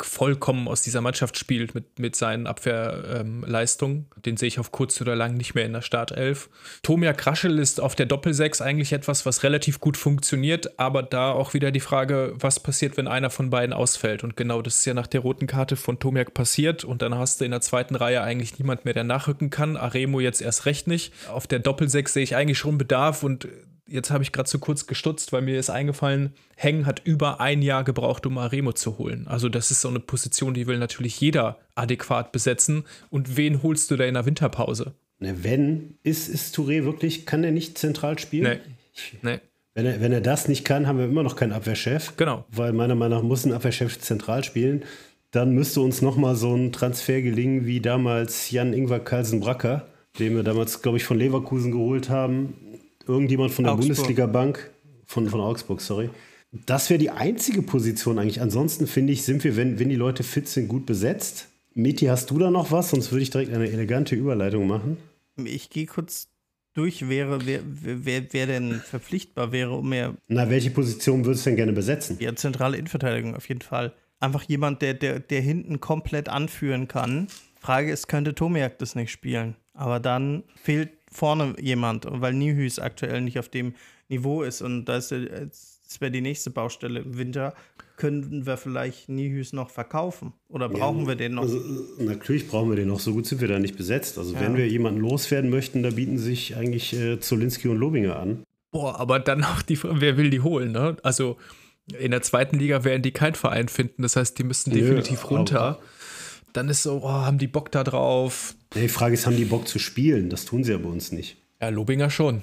vollkommen aus dieser Mannschaft spielt mit, mit seinen Abwehrleistungen. Den sehe ich auf kurz oder lang nicht mehr in der Startelf. Tomia Kraschel ist auf der Doppelsechs eigentlich etwas, was relativ gut funktioniert, aber da auch wieder die Frage, was passiert, wenn einer von beiden ausfällt. Und genau das ist ja nach der roten Karte von Tomiak passiert und dann hast du in der zweiten Reihe eigentlich niemand mehr, der nachrücken kann. Aremo jetzt erst recht nicht. Auf der Doppelsechs sehe ich eigentlich schon Bedarf und jetzt habe ich gerade zu kurz gestutzt, weil mir ist eingefallen, Heng hat über ein Jahr gebraucht, um Aremo zu holen. Also das ist so eine Position, die will natürlich jeder adäquat besetzen. Und wen holst du da in der Winterpause? Ne, wenn, ist, ist Touré wirklich, kann er nicht zentral spielen? Nee. Nee. Wenn er, wenn er das nicht kann, haben wir immer noch keinen Abwehrchef. Genau. Weil meiner Meinung nach muss ein Abwehrchef zentral spielen. Dann müsste uns nochmal so ein Transfer gelingen wie damals Jan-Ingwer Carlsen-Bracker, den wir damals, glaube ich, von Leverkusen geholt haben. Irgendjemand von der Augsburg. Bundesliga-Bank, von, von Augsburg, sorry. Das wäre die einzige Position eigentlich. Ansonsten finde ich, sind wir, wenn, wenn die Leute fit sind, gut besetzt. Meti, hast du da noch was? Sonst würde ich direkt eine elegante Überleitung machen. Ich gehe kurz durch, wäre, wer, wer, wer denn verpflichtbar wäre, um mehr Na, welche Position würdest du denn gerne besetzen? Ja, zentrale Innenverteidigung auf jeden Fall. Einfach jemand, der, der, der hinten komplett anführen kann. Frage ist, könnte Tomiak das nicht spielen? Aber dann fehlt vorne jemand, weil Nihüs aktuell nicht auf dem Niveau ist. Und das, ist, das wäre die nächste Baustelle im Winter. Könnten wir vielleicht Nihüs noch verkaufen? Oder brauchen wir den noch? Also, äh, natürlich brauchen wir den noch. So gut sind wir da nicht besetzt. Also, wenn wir jemanden loswerden möchten, da bieten sich eigentlich äh, Zolinski und Lobinger an. Boah, aber dann auch die Frage, wer will die holen, ne? Also in der zweiten Liga werden die keinen Verein finden. Das heißt, die müssten Nö, definitiv aber- runter. Dann ist so, oh, haben die Bock da drauf? Die Frage ist, haben die Bock zu spielen? Das tun sie ja bei uns nicht. Ja, Lobinger schon.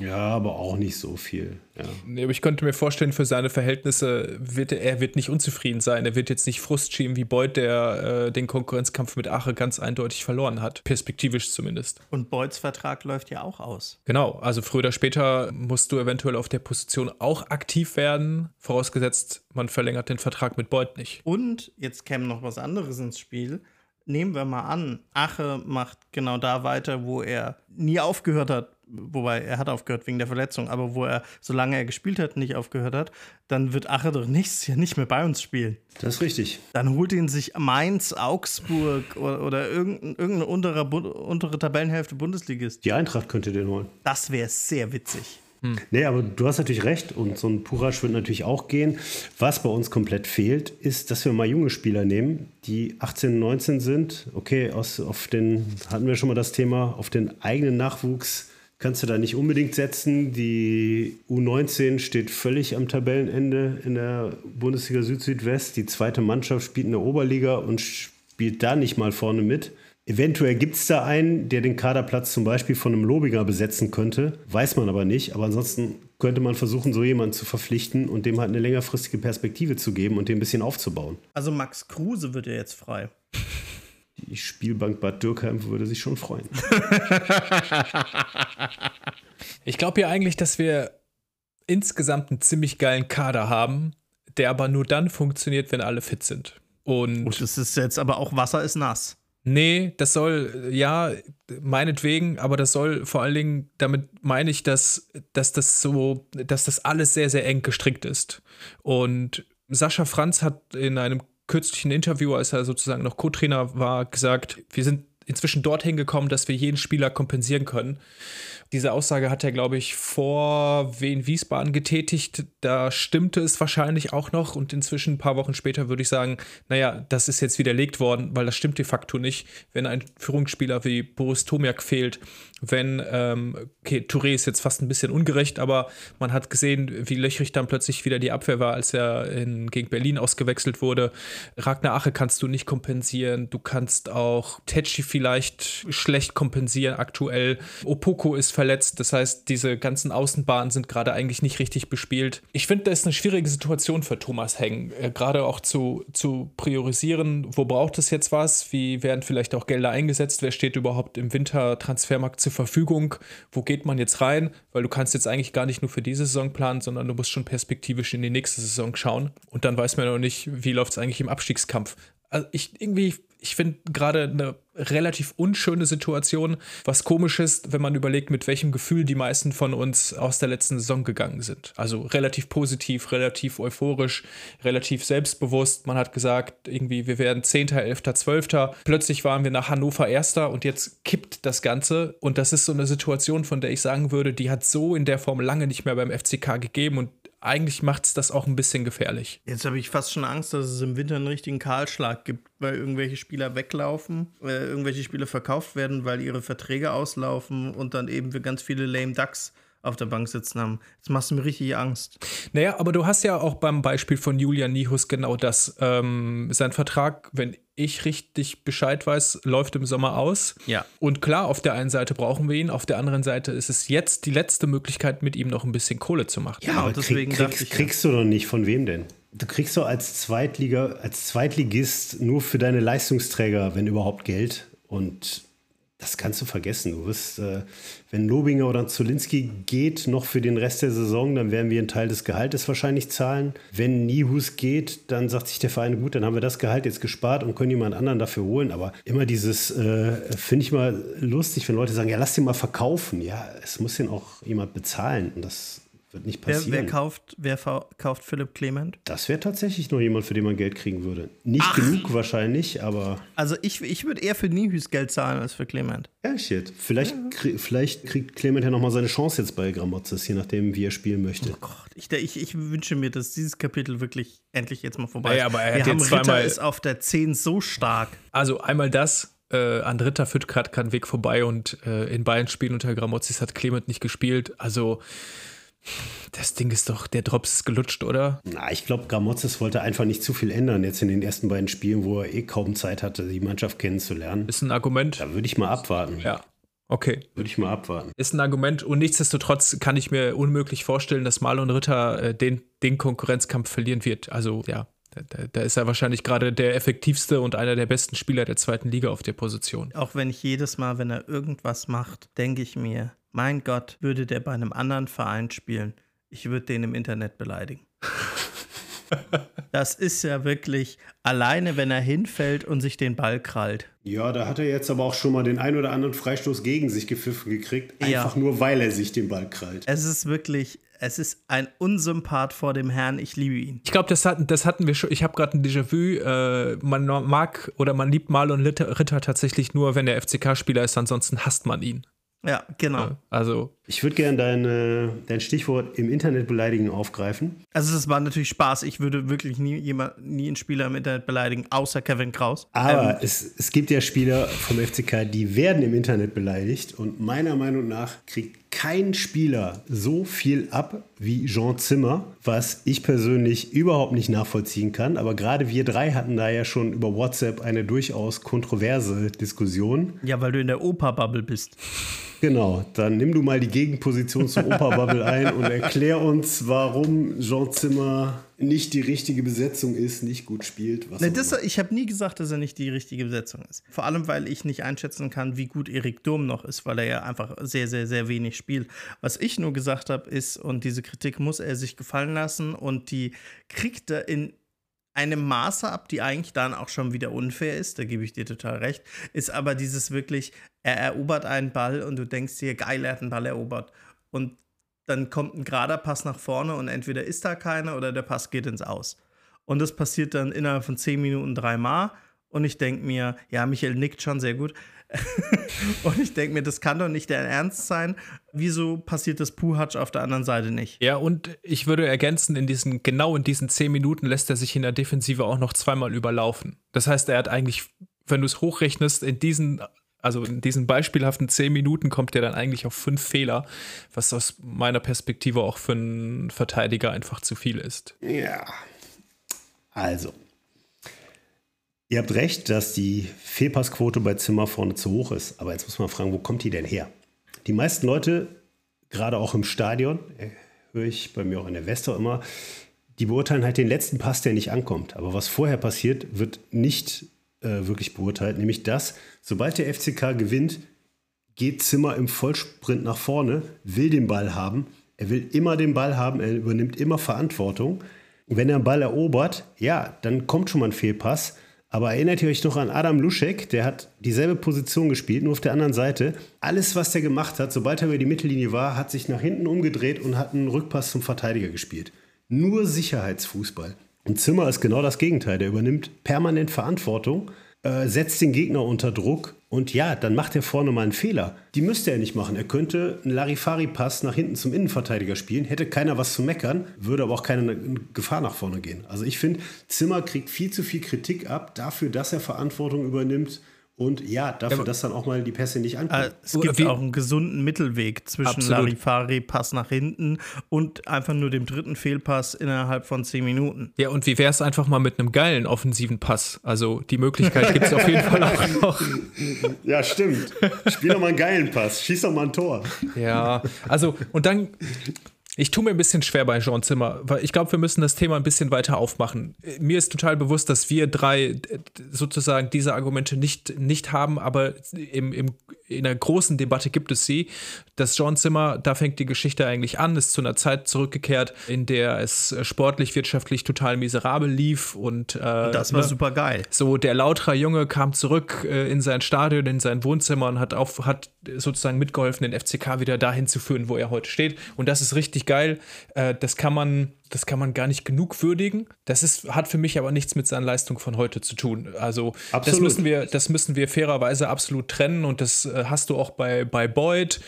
Ja, aber auch nicht so viel. Ja. Nee, aber ich könnte mir vorstellen, für seine Verhältnisse wird er, er wird nicht unzufrieden sein. Er wird jetzt nicht Frust schieben wie Beuth, der äh, den Konkurrenzkampf mit Ache ganz eindeutig verloren hat. Perspektivisch zumindest. Und Beuths Vertrag läuft ja auch aus. Genau, also früher oder später musst du eventuell auf der Position auch aktiv werden, vorausgesetzt, man verlängert den Vertrag mit Beuth nicht. Und jetzt käme noch was anderes ins Spiel. Nehmen wir mal an, Ache macht genau da weiter, wo er nie aufgehört hat wobei er hat aufgehört wegen der Verletzung, aber wo er, solange er gespielt hat, nicht aufgehört hat, dann wird Ache doch [laughs] nächstes Jahr nicht mehr bei uns spielen. Das ist richtig. Dann holt ihn sich Mainz, Augsburg oder, oder irgendein, irgendeine untere, untere Tabellenhälfte Bundesligist. Die Eintracht könnte den holen. Das wäre sehr witzig. Hm. Nee, aber du hast natürlich recht und so ein Purasch wird natürlich auch gehen. Was bei uns komplett fehlt, ist, dass wir mal junge Spieler nehmen, die 18, 19 sind. Okay, aus, auf den, hatten wir schon mal das Thema, auf den eigenen Nachwuchs kannst du da nicht unbedingt setzen. Die U19 steht völlig am Tabellenende in der Bundesliga Süd-Südwest. Die zweite Mannschaft spielt in der Oberliga und spielt da nicht mal vorne mit. Eventuell gibt es da einen, der den Kaderplatz zum Beispiel von einem Lobinger besetzen könnte. Weiß man aber nicht. Aber ansonsten könnte man versuchen, so jemanden zu verpflichten und dem halt eine längerfristige Perspektive zu geben und den ein bisschen aufzubauen. Also Max Kruse wird ja jetzt frei. Die Spielbank Bad Dürkheim würde sich schon freuen. [laughs] ich glaube ja eigentlich, dass wir insgesamt einen ziemlich geilen Kader haben, der aber nur dann funktioniert, wenn alle fit sind. Und, und es ist jetzt aber auch Wasser ist nass. Nee, das soll, ja, meinetwegen, aber das soll vor allen Dingen, damit meine ich, dass, dass das so, dass das alles sehr, sehr eng gestrickt ist. Und Sascha Franz hat in einem kürzlichen Interview, als er sozusagen noch Co-Trainer war, gesagt, wir sind inzwischen dorthin gekommen, dass wir jeden Spieler kompensieren können. Diese Aussage hat er, glaube ich, vor Wien Wiesbaden getätigt. Da stimmte es wahrscheinlich auch noch und inzwischen ein paar Wochen später würde ich sagen, naja, das ist jetzt widerlegt worden, weil das stimmt de facto nicht. Wenn ein Führungsspieler wie Boris Tomiak fehlt, wenn, ähm, okay, Touré ist jetzt fast ein bisschen ungerecht, aber man hat gesehen, wie löchrig dann plötzlich wieder die Abwehr war, als er in, gegen Berlin ausgewechselt wurde. Ragnar Ache kannst du nicht kompensieren. Du kannst auch Tetschi vielleicht schlecht kompensieren aktuell. Opoko ist verletzt. Das heißt, diese ganzen Außenbahnen sind gerade eigentlich nicht richtig bespielt. Ich finde, das ist eine schwierige Situation für Thomas Heng, äh, gerade auch zu, zu priorisieren, wo braucht es jetzt was, wie werden vielleicht auch Gelder eingesetzt, wer steht überhaupt im Wintertransfermarkt zur Verfügung, wo geht man jetzt rein, weil du kannst jetzt eigentlich gar nicht nur für diese Saison planen, sondern du musst schon perspektivisch in die nächste Saison schauen und dann weiß man noch nicht, wie läuft es eigentlich im Abstiegskampf. Also ich irgendwie ich finde gerade eine relativ unschöne Situation. Was komisch ist, wenn man überlegt, mit welchem Gefühl die meisten von uns aus der letzten Saison gegangen sind. Also relativ positiv, relativ euphorisch, relativ selbstbewusst. Man hat gesagt, irgendwie, wir werden 10., 11., 12. Plötzlich waren wir nach Hannover Erster und jetzt kippt das Ganze. Und das ist so eine Situation, von der ich sagen würde, die hat so in der Form lange nicht mehr beim FCK gegeben und eigentlich macht es das auch ein bisschen gefährlich. Jetzt habe ich fast schon Angst, dass es im Winter einen richtigen Kahlschlag gibt, weil irgendwelche Spieler weglaufen, äh, irgendwelche Spieler verkauft werden, weil ihre Verträge auslaufen und dann eben wir ganz viele Lame Ducks auf der Bank sitzen haben. Jetzt machst du mir richtig Angst. Naja, aber du hast ja auch beim Beispiel von Julian Nihus genau das. Ähm, sein Vertrag, wenn ich richtig Bescheid weiß, läuft im Sommer aus. Ja. Und klar, auf der einen Seite brauchen wir ihn, auf der anderen Seite ist es jetzt die letzte Möglichkeit, mit ihm noch ein bisschen Kohle zu machen. Ja, und deswegen krieg, krieg, ich, kriegst du doch nicht von wem denn? Du kriegst doch als Zweitliga, als Zweitligist nur für deine Leistungsträger, wenn überhaupt Geld. Und das kannst du vergessen. Du wirst, äh, wenn Lobinger oder Zolinski geht, noch für den Rest der Saison, dann werden wir einen Teil des Gehaltes wahrscheinlich zahlen. Wenn Nihus geht, dann sagt sich der Verein, gut, dann haben wir das Gehalt jetzt gespart und können jemand anderen dafür holen. Aber immer dieses, äh, finde ich mal lustig, wenn Leute sagen, ja, lass den mal verkaufen. Ja, es muss den auch jemand bezahlen. Und das wird nicht passieren. Wer, wer kauft, wer kauft Philipp Clement? Das wäre tatsächlich noch jemand, für den man Geld kriegen würde. Nicht Ach. genug wahrscheinlich, aber. Also ich, ich würde eher für Nihus Geld zahlen als für Clement. Ehrlich jetzt. Vielleicht, ja. krieg, vielleicht kriegt Clement ja nochmal seine Chance jetzt bei Gramozis, je nachdem, wie er spielen möchte. Oh Gott, ich, ich, ich wünsche mir, dass dieses Kapitel wirklich endlich jetzt mal vorbei ist. Ja, aber er Wir hat haben Ritter ist auf der 10 so stark. Also einmal das, äh, an dritter Füttgrad kann Weg vorbei und äh, in beiden Spielen unter Gramozis hat Clement nicht gespielt. Also das Ding ist doch, der Drops ist gelutscht, oder? Na, ich glaube, Gramozis wollte einfach nicht zu viel ändern jetzt in den ersten beiden Spielen, wo er eh kaum Zeit hatte, die Mannschaft kennenzulernen. Ist ein Argument. Da würde ich mal abwarten. Ja. Okay. Würde ich mal abwarten. Ist ein Argument und nichtsdestotrotz kann ich mir unmöglich vorstellen, dass Marlon Ritter äh, den, den Konkurrenzkampf verlieren wird. Also ja, da, da, ist er wahrscheinlich gerade der effektivste und einer der besten Spieler der zweiten Liga auf der Position. Auch wenn ich jedes Mal, wenn er irgendwas macht, denke ich mir, mein Gott, würde der bei einem anderen Verein spielen, ich würde den im Internet beleidigen. [laughs] Das ist ja wirklich alleine, wenn er hinfällt und sich den Ball krallt. Ja, da hat er jetzt aber auch schon mal den ein oder anderen Freistoß gegen sich gepfiffen gekriegt, Ja. einfach nur weil er sich den Ball krallt. Es ist wirklich, es ist ein Unsympath vor dem Herrn. Ich liebe ihn. Ich glaube, das hatten, das hatten wir schon. Ich habe gerade ein Déjà-vu. Äh, man mag oder man liebt Marlon Ritter, Ritter tatsächlich nur, wenn er FCK-Spieler ist. Ansonsten hasst man ihn. Ja, genau. Also, Ich würde gerne dein, dein Stichwort im Internet beleidigen aufgreifen. Also das war natürlich Spaß. Ich würde wirklich nie jemand, nie einen Spieler im Internet beleidigen, außer Kevin Kraus. Aber Ähm, es, es gibt ja Spieler vom FCK, die werden im Internet beleidigt. Und meiner Meinung nach kriegt kein Spieler so viel ab wie Jean Zimmer, was ich persönlich überhaupt nicht nachvollziehen kann. Aber gerade wir drei hatten da ja schon über WhatsApp eine durchaus kontroverse Diskussion. ja, weil du in der Opa-Bubble bist. Genau, dann nimm du mal die Gegenposition zur Opa-Bubble ein und erklär uns, warum Jean Zimmer nicht die richtige Besetzung ist, nicht gut spielt. Was Ne, das, ich habe nie gesagt, dass er nicht die richtige Besetzung ist. Vor allem, weil ich nicht einschätzen kann, wie gut Erik Durm noch ist, weil er ja einfach sehr, sehr, sehr wenig spielt. Was ich nur gesagt habe, ist, und diese Kritik muss er sich gefallen lassen und die kriegt er in einem Maße ab, die eigentlich dann auch schon wieder unfair ist, da gebe ich dir total recht, ist aber dieses wirklich, er erobert einen Ball und du denkst dir, geil, er hat einen Ball erobert. Und dann kommt ein gerader Pass nach vorne und entweder ist da keiner oder der Pass geht ins Aus. Und das passiert dann innerhalb von zehn Minuten dreimal. Und ich denke mir, ja, Michael nickt schon sehr gut. [laughs] und ich denke mir, das kann doch nicht der Ernst sein. Wieso passiert das Puhatsch auf der anderen Seite nicht? ja, und ich würde ergänzen, in diesen, genau in diesen zehn Minuten lässt er sich in der Defensive auch noch zweimal überlaufen. Das heißt, er hat eigentlich, wenn du es hochrechnest, in diesen, also in diesen beispielhaften zehn Minuten kommt er dann eigentlich auf fünf Fehler, was aus meiner Perspektive auch für einen Verteidiger einfach zu viel ist. Ja. Also. Ihr habt recht, dass die Fehlpassquote bei Zimmer vorne zu hoch ist. Aber jetzt muss man fragen, wo kommt die denn her? Die meisten Leute, gerade auch im Stadion, äh, höre ich bei mir auch in der Wester immer, die beurteilen halt den letzten Pass, der nicht ankommt. Aber was vorher passiert, wird nicht äh, wirklich beurteilt. Nämlich das, sobald der FCK gewinnt, geht Zimmer im Vollsprint nach vorne, will den Ball haben. Er will immer den Ball haben, er übernimmt immer Verantwortung. Und wenn er einen Ball erobert, ja, dann kommt schon mal ein Fehlpass. Aber erinnert ihr euch noch an Adam Luschek? Der hat dieselbe Position gespielt, nur auf der anderen Seite. Alles, was der gemacht hat, sobald er über die Mittellinie war, hat sich nach hinten umgedreht und hat einen Rückpass zum Verteidiger gespielt. Nur Sicherheitsfußball. Und Zimmer ist genau das Gegenteil. Der übernimmt permanent Verantwortung, äh, setzt den Gegner unter Druck und ja, dann macht er vorne mal einen Fehler. Die müsste er nicht machen. Er könnte einen Larifari-Pass nach hinten zum Innenverteidiger spielen, hätte keiner was zu meckern, würde aber auch keine Gefahr nach vorne gehen. Also ich finde, Zimmer kriegt viel zu viel Kritik ab dafür, dass er Verantwortung übernimmt und ja, dafür, dass dann auch mal die Pässe nicht ankommen. Äh, es gibt Wie- auch einen gesunden Mittelweg zwischen Absolut. Larifari, Pass nach hinten und einfach nur dem dritten Fehlpass innerhalb von zehn Minuten. Ja, und wie wäre es einfach mal mit einem geilen offensiven Pass? Also die Möglichkeit gibt es auf jeden Fall auch noch. ja, stimmt. Spiel doch mal einen geilen Pass, schieß doch mal ein Tor. Ja, also und dann, ich tue mir ein bisschen schwer bei Jean Zimmer, weil ich glaube, wir müssen das Thema ein bisschen weiter aufmachen. Mir ist total bewusst, dass wir drei äh, sozusagen diese Argumente nicht, nicht haben, aber im, im, in einer großen Debatte gibt es sie. Dass Jean Zimmer, da fängt die Geschichte eigentlich an, ist zu einer Zeit zurückgekehrt, in der es sportlich, wirtschaftlich total miserabel lief und äh, Das war ne? super geil. So, der Lauterer Junge kam zurück äh, in sein Stadion, in sein Wohnzimmer und hat, auf, hat sozusagen mitgeholfen, den FCK wieder dahin zu führen, wo er heute steht. Und das ist richtig geil. Äh, das kann man. Das kann man gar nicht genug würdigen. Das ist, hat für mich aber nichts mit seiner Leistung von heute zu tun. Also das Absolut. müssen, wir, das müssen wir fairerweise absolut trennen und das äh, hast du auch bei, bei Boyd.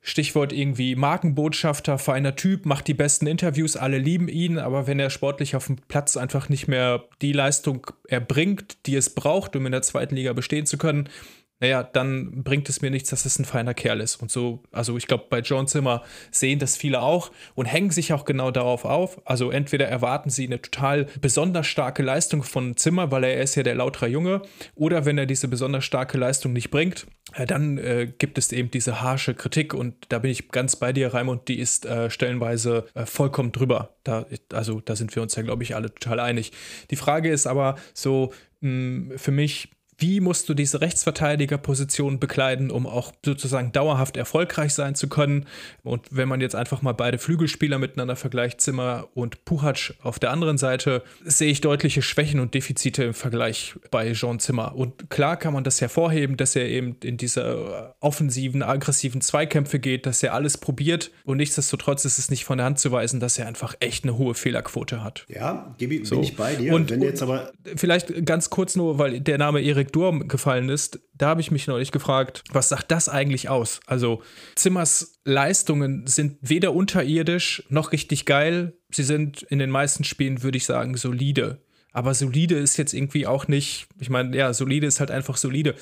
Stichwort irgendwie Markenbotschafter, feiner Typ, macht die besten Interviews, alle lieben ihn, aber wenn er sportlich auf dem Platz einfach nicht mehr die Leistung erbringt, die es braucht, um in der zweiten Liga bestehen zu können, naja, dann bringt es mir nichts, dass es ein feiner Kerl ist. Und so, also ich glaube, bei John Zimmer sehen das viele auch und hängen sich auch genau darauf auf. Also entweder erwarten sie eine total besonders starke Leistung von Zimmer, weil er ist ja der lautere Junge, oder wenn er diese besonders starke Leistung nicht bringt, äh, dann äh, gibt es eben diese harsche Kritik und da bin ich ganz bei dir, Raimund, die ist äh, stellenweise äh, vollkommen drüber. Da, also da sind wir uns ja, glaube ich, alle total einig. Die Frage ist aber so mh, für mich, wie musst du diese Rechtsverteidigerposition bekleiden, um auch sozusagen dauerhaft erfolgreich sein zu können. Und wenn man jetzt einfach mal beide Flügelspieler miteinander vergleicht, Zimmer und Puhac auf der anderen Seite, sehe ich deutliche Schwächen und Defizite im Vergleich bei Jean Zimmer. Und klar kann man das hervorheben, dass er eben in diese offensiven, aggressiven Zweikämpfe geht, dass er alles probiert und nichtsdestotrotz ist es nicht von der Hand zu weisen, dass er einfach echt eine hohe Fehlerquote hat. Ja, bin so. ich bei dir. Und, und jetzt aber vielleicht ganz kurz nur, weil der Name Erik Durm gefallen ist, da habe ich mich neulich gefragt, was sagt das eigentlich aus? Also Zimmers Leistungen sind weder unterirdisch noch richtig geil. Sie sind in den meisten Spielen, würde ich sagen, solide. Aber solide ist jetzt irgendwie auch nicht, ich meine, ja, solide ist halt einfach solide.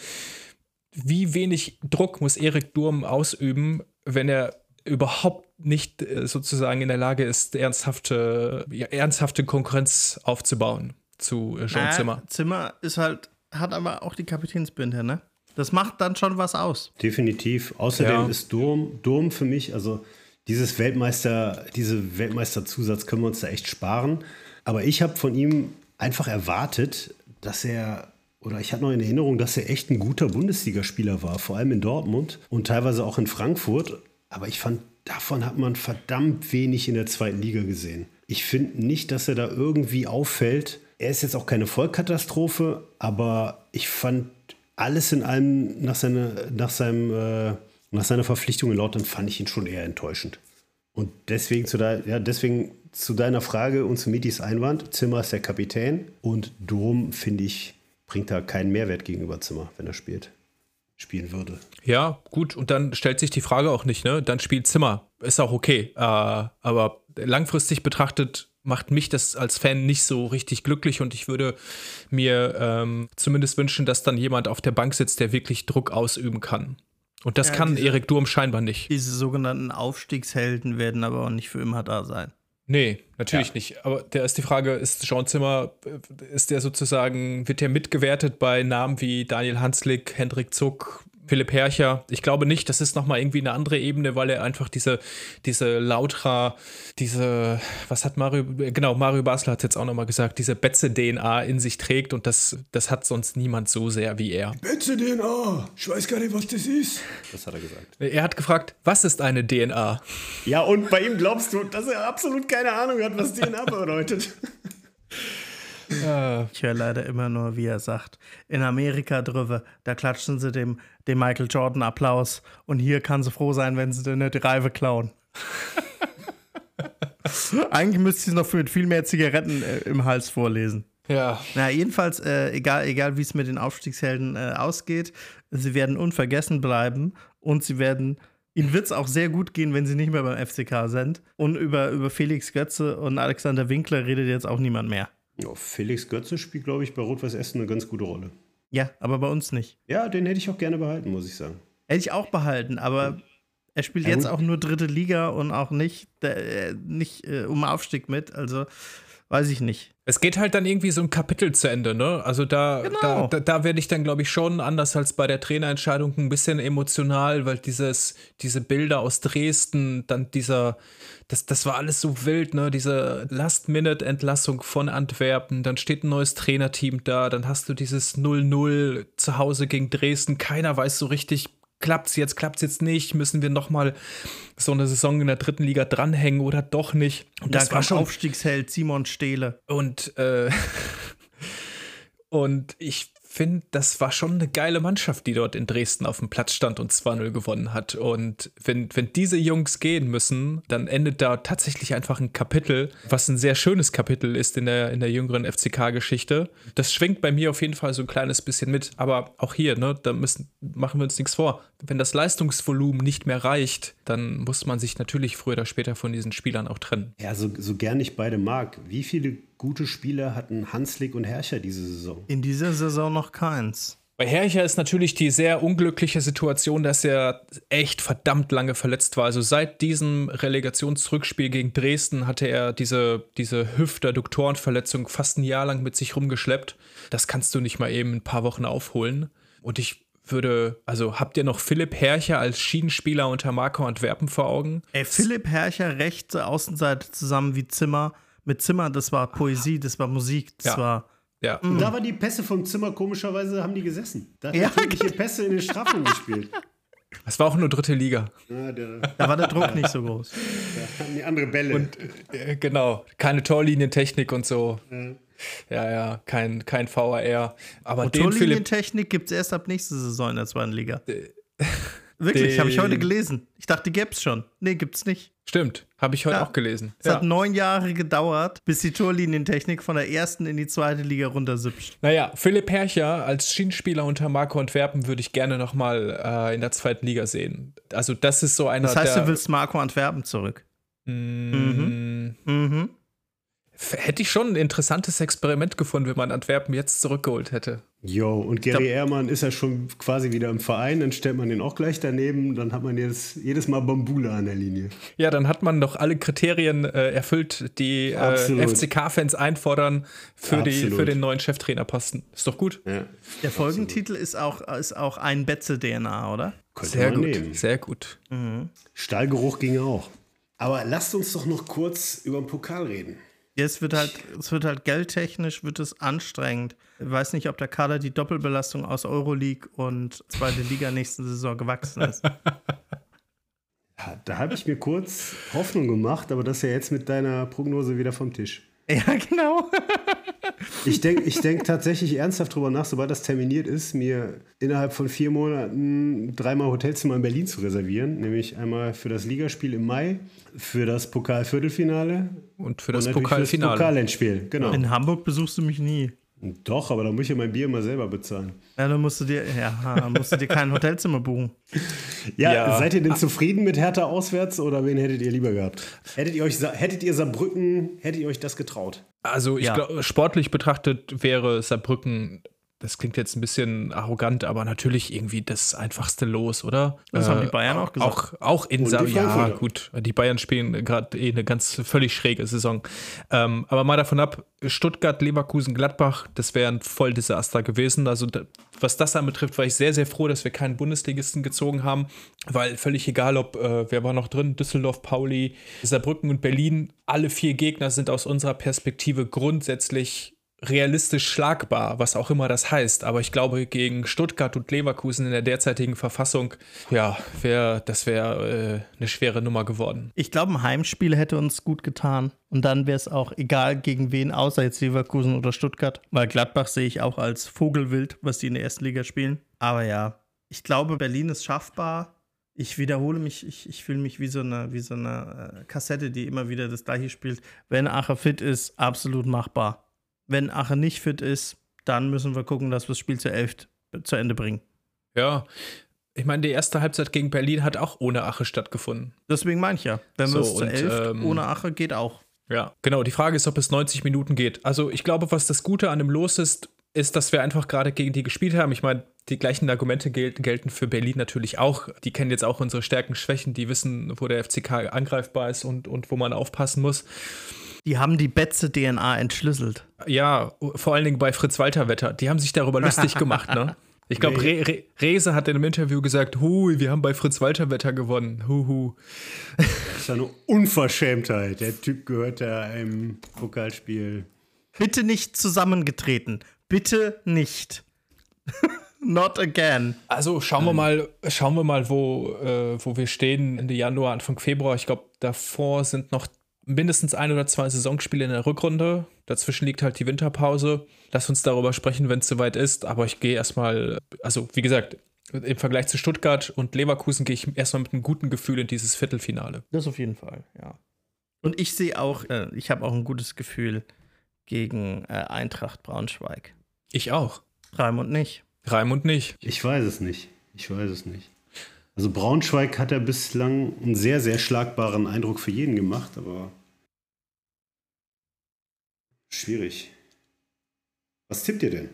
Wie wenig Druck muss Erik Durm ausüben, wenn er überhaupt nicht äh, sozusagen in der Lage ist, ernsthafte, ja, ernsthafte Konkurrenz aufzubauen zu äh, Jean Zimmer? Zimmer ist halt, hat aber auch die Kapitänsbinde, ne? Das macht dann schon was aus. Definitiv. Außerdem ja. ist Durm, Durm für mich, also dieses Weltmeister, diese Weltmeisterzusatz können wir uns da echt sparen. Aber ich habe von ihm einfach erwartet, dass er, oder ich hatte noch in Erinnerung, dass er echt ein guter Bundesligaspieler war, vor allem in Dortmund und teilweise auch in Frankfurt. Aber ich fand, davon hat man verdammt wenig in der zweiten Liga gesehen. Ich finde nicht, dass er da irgendwie auffällt. Er ist jetzt auch keine Vollkatastrophe, aber ich fand alles in allem nach, seine, nach, seinem, äh, nach seiner Verpflichtung in Lautern fand ich ihn schon eher enttäuschend. Und deswegen zu, de ja, deswegen zu deiner Frage und zu Mitis Einwand, Zimmer ist der Kapitän und Dom, finde ich, bringt da keinen Mehrwert gegenüber Zimmer, wenn er spielt, spielen würde. Ja, gut, und dann stellt sich die Frage auch nicht, ne? Dann spielt Zimmer. Ist auch okay. Äh, aber langfristig betrachtet macht mich das als Fan nicht so richtig glücklich und ich würde mir ähm, zumindest wünschen, dass dann jemand auf der Bank sitzt, der wirklich Druck ausüben kann. Und das ja, kann diese, Erik Durm scheinbar nicht. Diese sogenannten Aufstiegshelden werden aber auch nicht für immer da sein. Nee, natürlich ja. nicht. Aber da ist die Frage, ist Jean Zimmer, ist der sozusagen, wird der mitgewertet bei Namen wie Daniel Hanslick, Hendrik Zuck, Philipp Hercher. Ich glaube nicht, das ist nochmal irgendwie eine andere Ebene, weil er einfach diese, diese Lautra, diese, was hat Mario, genau, Mario Basler hat es jetzt auch nochmal gesagt, diese Betze-DNA in sich trägt und das, das hat sonst niemand so sehr wie er. Betze-DNA, ich weiß gar nicht, was das ist. Das hat er gesagt. Er hat gefragt, was ist eine DNA? Ja, und bei ihm glaubst du, dass er absolut keine Ahnung hat, was DNA bedeutet. [laughs] Ich höre leider immer nur, wie er sagt, in Amerika drüber, da klatschen sie dem, dem Michael Jordan Applaus und hier kann sie froh sein, wenn sie dir nicht die Reife klauen. [laughs] Eigentlich müsste ich es noch für viel mehr Zigaretten äh, im Hals vorlesen. Ja. Na, jedenfalls, äh, egal, egal wie es mit den Aufstiegshelden äh, ausgeht, sie werden unvergessen bleiben und sie werden Ihnen wird es auch sehr gut gehen, wenn sie nicht mehr beim FCK sind. Und über, über Felix Götze und Alexander Winkler redet jetzt auch niemand mehr. Ja, Felix Götze spielt, glaube ich, bei Rot-Weiß Essen eine ganz gute Rolle. Ja, aber bei uns nicht. Ja, den hätte ich auch gerne behalten, muss ich sagen. Hätte ich auch behalten, aber er spielt ja, jetzt auch nur dritte Liga und auch nicht, äh, nicht äh, um Aufstieg mit. Also weiß ich nicht. Es geht halt dann irgendwie so ein Kapitel zu Ende, ne? Also da, genau. da, da, da werde ich dann, glaube ich, schon anders als bei der Trainerentscheidung ein bisschen emotional, weil dieses, diese Bilder aus Dresden, dann dieser, das, das war alles so wild, ne? Diese Last-Minute-Entlassung von Antwerpen, dann steht ein neues Trainerteam da, dann hast du dieses 0-0 zu Hause gegen Dresden, keiner weiß so richtig, klappt es jetzt, klappt es jetzt nicht, müssen wir nochmal so eine Saison in der dritten Liga dranhängen oder doch nicht. Und das da war schon Aufstiegsheld Simon Stehle. Und, äh, [laughs] und ich finde, das war schon eine geile Mannschaft, die dort in Dresden auf dem Platz stand und 2-0 gewonnen hat. Und wenn, wenn diese Jungs gehen müssen, dann endet da tatsächlich einfach ein Kapitel, was ein sehr schönes Kapitel ist in der, in der jüngeren FCK-Geschichte. Das schwingt bei mir auf jeden Fall so ein kleines bisschen mit. Aber auch hier, ne, da müssen, machen wir uns nichts vor. Wenn das Leistungsvolumen nicht mehr reicht, dann muss man sich natürlich früher oder später von diesen Spielern auch trennen. Ja, so, so gern ich beide mag. Wie viele gute Spieler hatten Hanslik und Herrscher diese Saison? In dieser Saison noch keins. Bei Herrcher ist natürlich die sehr unglückliche Situation, dass er echt verdammt lange verletzt war. Also seit diesem Relegationsrückspiel gegen Dresden hatte er diese, diese Hüft-Adduktorenverletzung fast ein Jahr lang mit sich rumgeschleppt. Das kannst du nicht mal eben ein paar Wochen aufholen. Und ich würde, also habt ihr noch Philipp Herrcher als Schienenspieler unter Marco Antwerpen vor Augen? Ey, Philipp Herrcher, rechte Außenseite zusammen wie Zimmer. Mit Zimmer, das war Poesie, das war Musik, das ja. war Ja. Und da waren die Pässe vom Zimmer, komischerweise haben die gesessen. Da hat Ja, ja, tödliche Pässe in den Strafraum gespielt. Es war auch nur dritte Liga. Ja, der, Da war der Druck nicht so groß. da haben die andere Bälle. Äh, genau. Keine Torlinientechnik und so. Ja, ja, kein, kein VAR. Aber den Philipp. Torlinientechnik gibt es erst ab nächster Saison in der zweiten Liga. [laughs] Wirklich, habe ich heute gelesen. Ich dachte, die gäb's schon. Nee, gibt's nicht. Stimmt, habe ich heute Ja. auch gelesen. Es hat neun Jahre gedauert, bis die Torlinientechnik von der ersten in die zweite Liga runtersüpscht. Naja, Philipp Hercher als Schienenspieler unter Marco Antwerpen würde ich gerne nochmal äh, in der zweiten Liga sehen. Also, das ist so einer Das heißt, du willst Marco Antwerpen zurück. Mm, Mhm. f- Hätte ich schon ein interessantes Experiment gefunden, wenn man Antwerpen jetzt zurückgeholt hätte. Jo, und Gary Ehrmann ist ja schon quasi wieder im Verein, dann stellt man den auch gleich daneben, dann hat man jetzt jedes Mal Bambula an der Linie. Ja, dann hat man doch alle Kriterien äh, erfüllt, die äh. FCK-Fans einfordern für, die, für den neuen Cheftrainerposten. Ist doch gut. Ja, Der Folgentitel ist auch, ist auch ein Betze-DNA, oder? könnte Sehr man gut, nehmen. sehr gut. Stahlgeruch ging auch. Aber lasst uns doch noch kurz über den Pokal reden. Es wird halt, es wird halt geldtechnisch wird es anstrengend. Ich weiß nicht, ob der Kader die Doppelbelastung aus Euroleague und zweite Liga nächsten Saison gewachsen ist. [laughs] Da habe ich mir kurz Hoffnung gemacht, aber das ist ja jetzt mit deiner Prognose wieder vom Tisch. Ja, [laughs] genau. Ich denke ich denk tatsächlich ernsthaft drüber nach, sobald das terminiert ist, mir innerhalb von vier Monaten dreimal Hotelzimmer in Berlin zu reservieren. Nämlich einmal für das Ligaspiel im Mai, für das Pokal-Viertelfinale Und für das und natürlich Pokalfinale. Für das Pokalendspiel. Genau. In Hamburg besuchst du mich nie. Doch, aber da muss ich ja mein Bier immer selber bezahlen. Ja, dann musst du dir, ja, musst du dir kein [laughs] Hotelzimmer buchen. Ja, Ja. seid ihr denn zufrieden mit Hertha auswärts oder wen hättet ihr lieber gehabt? Hättet ihr euch hättet ihr Saarbrücken, hättet ihr euch das getraut? Also ich Ja. glaube, sportlich betrachtet wäre Saarbrücken, das klingt jetzt ein bisschen arrogant, aber natürlich irgendwie das einfachste Los, oder? Äh, Das haben die Bayern auch gesagt. Auch, auch in Saarbrücken. Ja, gut. Die Bayern spielen gerade eh eine ganz völlig schräge Saison. Ähm, aber mal davon ab, Stuttgart, Leverkusen, Gladbach, das wäre ein Volldesaster gewesen. Also da, was das anbetrifft, war ich sehr, sehr froh, dass wir keinen Bundesligisten gezogen haben, weil völlig egal, ob, äh, wer war noch drin, Düsseldorf, Pauli, Saarbrücken und Berlin, alle vier Gegner sind aus unserer Perspektive grundsätzlich realistisch schlagbar, was auch immer das heißt. Aber ich glaube, gegen Stuttgart und Leverkusen in der derzeitigen Verfassung, ja, wär, das wäre äh, eine schwere Nummer geworden. Ich glaube, ein Heimspiel hätte uns gut getan. Und dann wäre es auch egal, gegen wen, außer jetzt Leverkusen oder Stuttgart. Weil Gladbach sehe ich auch als Vogelwild, was die in der ersten Liga spielen. Aber ja, ich glaube, Berlin ist schaffbar. Ich wiederhole mich, ich, ich fühle mich wie so eine, wie so eine äh, Kassette, die immer wieder das gleiche spielt. Wenn Ache fit ist, absolut machbar. Wenn Ache nicht fit ist, dann müssen wir gucken, dass wir das Spiel zu elf zu Ende bringen. Ja, ich meine, die erste Halbzeit gegen Berlin hat auch ohne Ache stattgefunden. Deswegen meine ich ja. Wenn So, wir es zu elf ähm, ohne Ache geht auch. Ja, genau. Die Frage ist, ob es 90 Minuten geht. Also ich glaube, was das Gute an dem Los ist, ist, dass wir einfach gerade gegen die gespielt haben. Ich meine, die gleichen Argumente gel gelten für Berlin natürlich auch. Die kennen jetzt auch unsere Stärken, Schwächen, die wissen, wo der FCK angreifbar ist und, und wo man aufpassen muss. Die haben die Betze-DNA entschlüsselt. Ja, vor allen Dingen bei Fritz Walter Wetter. Die haben sich darüber [laughs] lustig gemacht, ne? Ich glaube, Re Re Rese hat in einem Interview gesagt, hui, wir haben bei Fritz Walter Wetter gewonnen. Huhu. Das ist ja eine Unverschämtheit. Der Typ gehört da einem Pokalspiel. Bitte nicht zusammengetreten. Bitte nicht. [laughs] Not again. Also schauen wir mal, schauen wir mal, wo, äh, wo wir stehen Ende Januar, Anfang Februar. Ich glaube, davor sind noch mindestens ein oder zwei Saisonspiele in der Rückrunde. Dazwischen liegt halt die Winterpause. Lass uns darüber sprechen, wenn es soweit ist. Aber ich gehe erstmal, also wie gesagt, im Vergleich zu Stuttgart und Leverkusen gehe ich erstmal mit einem guten Gefühl in dieses Viertelfinale. Das auf jeden Fall, ja. Und ich sehe auch, äh, ich habe auch ein gutes Gefühl gegen äh, Eintracht Braunschweig. Ich auch. Raimund nicht. Raimund nicht. Ich weiß es nicht. Ich weiß es nicht. Also Braunschweig hat ja bislang einen sehr, sehr schlagbaren Eindruck für jeden gemacht, aber schwierig. Was tippt ihr denn,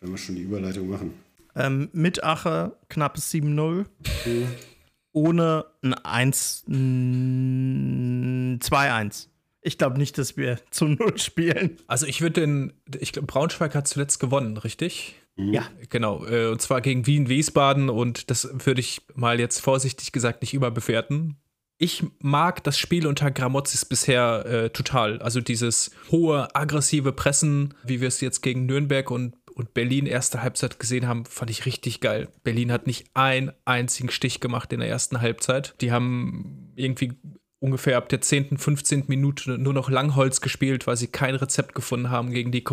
wenn wir schon die Überleitung machen? Ähm, mit Ache knappes 7-0. Ohne ein 1, mm, 2-1. Ich glaube nicht, dass wir zu 0 spielen. Also ich würde den, ich glaube, Braunschweig hat zuletzt gewonnen, richtig? Ja. Genau, äh, und zwar gegen Wien, Wiesbaden und das würde ich mal jetzt vorsichtig gesagt nicht überbewerten. ich mag das Spiel unter Gramozis bisher äh, total. Also dieses hohe, aggressive Pressen, wie wir es jetzt gegen Nürnberg und, und Berlin erste Halbzeit gesehen haben, fand ich richtig geil. Berlin hat nicht einen einzigen Stich gemacht in der ersten Halbzeit. Die haben irgendwie ungefähr ab der 10., 15. Minute nur noch Langholz gespielt, weil sie kein Rezept gefunden haben, gegen, die,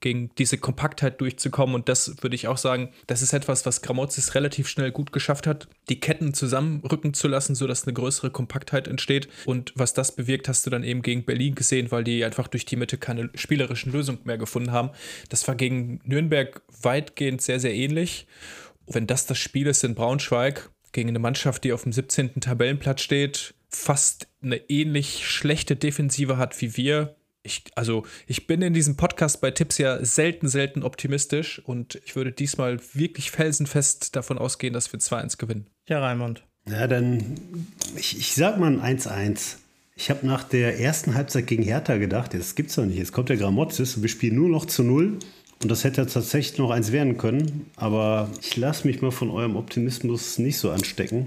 gegen diese Kompaktheit durchzukommen. Und das würde ich auch sagen, das ist etwas, was Gramozis relativ schnell gut geschafft hat, die Ketten zusammenrücken zu lassen, sodass eine größere Kompaktheit entsteht. Und was das bewirkt, hast du dann eben gegen Berlin gesehen, weil die einfach durch die Mitte keine spielerischen Lösungen mehr gefunden haben. Das war gegen Nürnberg weitgehend sehr, sehr ähnlich. Wenn das das Spiel ist in Braunschweig, gegen eine Mannschaft, die auf dem 17. Tabellenplatz steht, fast eine ähnlich schlechte Defensive hat wie wir. Ich, also, ich bin in diesem Podcast bei Tipps ja selten, selten optimistisch und ich würde diesmal wirklich felsenfest davon ausgehen, dass wir 2-1 gewinnen. Ja, Raimund. Ja, dann, ich, ich sag mal ein 1-1. Ich habe nach der ersten Halbzeit gegen Hertha gedacht, das gibt's doch nicht. Jetzt kommt der Gramozis und wir spielen nur noch zu Null. Und das hätte tatsächlich noch eins werden können. Aber ich lasse mich mal von eurem Optimismus nicht so anstecken.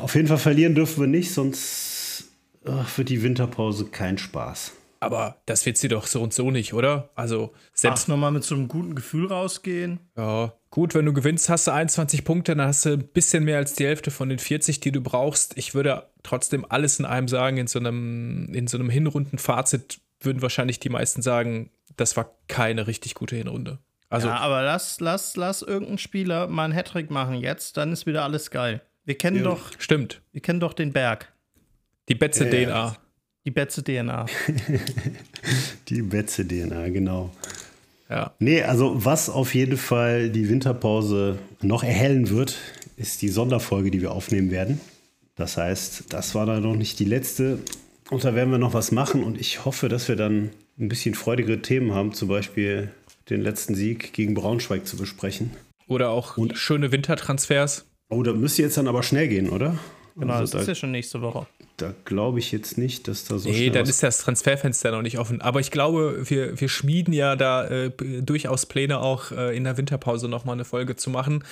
Auf jeden Fall verlieren dürfen wir nicht, sonst ach, wird die Winterpause kein Spaß. Aber das wird sie doch so und so nicht, oder? Also selbst nochmal mit so einem guten Gefühl rausgehen. Ja, gut, wenn du gewinnst, hast du 21 Punkte, dann hast du ein bisschen mehr als die Hälfte von den 40, die du brauchst. Ich würde trotzdem alles in einem sagen, in so einem, in so einem Hinrundenfazit würden wahrscheinlich die meisten sagen, das war keine richtig gute Hinrunde. Also, ja, aber lass, lass, lass irgendeinen Spieler mal einen Hattrick machen jetzt, dann ist wieder alles geil. Wir kennen ja, doch. Stimmt. Wir kennen doch den Berg. Die Betze ja, DNA. Die Betze DNA. [laughs] die Betze DNA, genau. Ja. Nee, also was auf jeden Fall die Winterpause noch erhellen wird, ist die Sonderfolge, die wir aufnehmen werden. Das heißt, das war da noch nicht die letzte. Und da werden wir noch was machen und ich hoffe, dass wir dann ein bisschen freudigere Themen haben, zum Beispiel den letzten Sieg gegen Braunschweig zu besprechen. Oder auch und schöne Wintertransfers. Oh, da müsste jetzt dann aber schnell gehen, oder? Genau, also das da, ist ja schon nächste Woche. Da glaube ich jetzt nicht, dass da so Nee, dann ist das Transferfenster noch nicht offen. Aber ich glaube, wir, wir schmieden ja da äh, durchaus Pläne, auch äh, in der Winterpause nochmal eine Folge zu machen.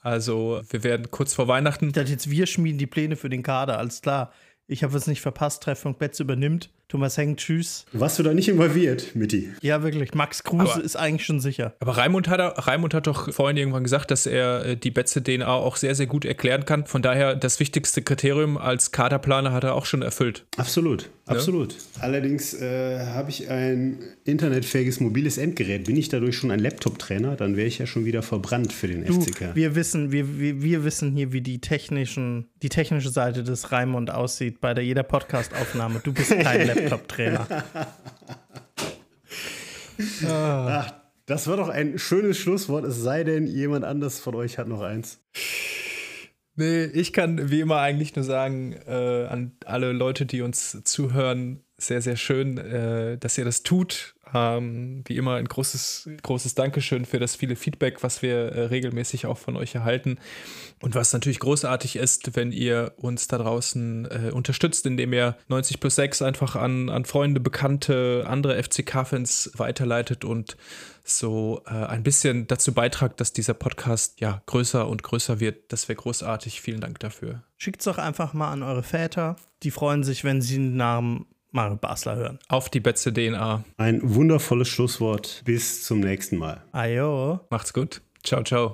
Also, wir werden kurz vor Weihnachten. Ich dachte jetzt, wir schmieden die Pläne für den Kader, alles klar. Ich habe es nicht verpasst, Treffpunkt Betz übernimmt. Thomas Heng, tschüss. Warst du da nicht involviert, Mitti? Ja, wirklich. Max Kruse aber, ist eigentlich schon sicher. Aber Raimund hat, Raimund hat doch vorhin irgendwann gesagt, dass er äh, die Betze-DNA auch sehr, sehr gut erklären kann. Von daher, das wichtigste Kriterium als Kaderplaner hat er auch schon erfüllt. Absolut, absolut. Ja? Allerdings äh, habe ich ein internetfähiges mobiles Endgerät. Bin ich dadurch schon ein Laptop-Trainer? Dann wäre ich ja schon wieder verbrannt für den du, FCK. Wir wissen, wir, wir, wir wissen hier, wie die, technischen, die technische Seite des Raimund aussieht bei der jeder Podcast-Aufnahme. Du bist kein [laughs] Laptop. Laptop-Trainer. [laughs] Ach, das war doch ein schönes Schlusswort, es sei denn, jemand anders von euch hat noch eins. Nee, ich kann wie immer eigentlich nur sagen, äh, an alle Leute, die uns zuhören, sehr, sehr schön, äh, dass ihr das tut. Ähm, wie immer ein großes, großes Dankeschön für das viele Feedback, was wir äh, regelmäßig auch von euch erhalten. Und was natürlich großartig ist, wenn ihr uns da draußen äh, unterstützt, indem ihr 90 plus 6 einfach an, an Freunde, Bekannte, andere FCK-Fans weiterleitet und so äh, ein bisschen dazu beitragt, dass dieser Podcast ja größer und größer wird. Das wäre großartig. Vielen Dank dafür. Schickt es doch einfach mal an eure Väter. Die freuen sich, wenn sie einen Namen Mario Basler hören. Auf die Betze DNA. Ein wundervolles Schlusswort. Bis zum nächsten Mal. Ajo. Macht's gut. Ciao, ciao.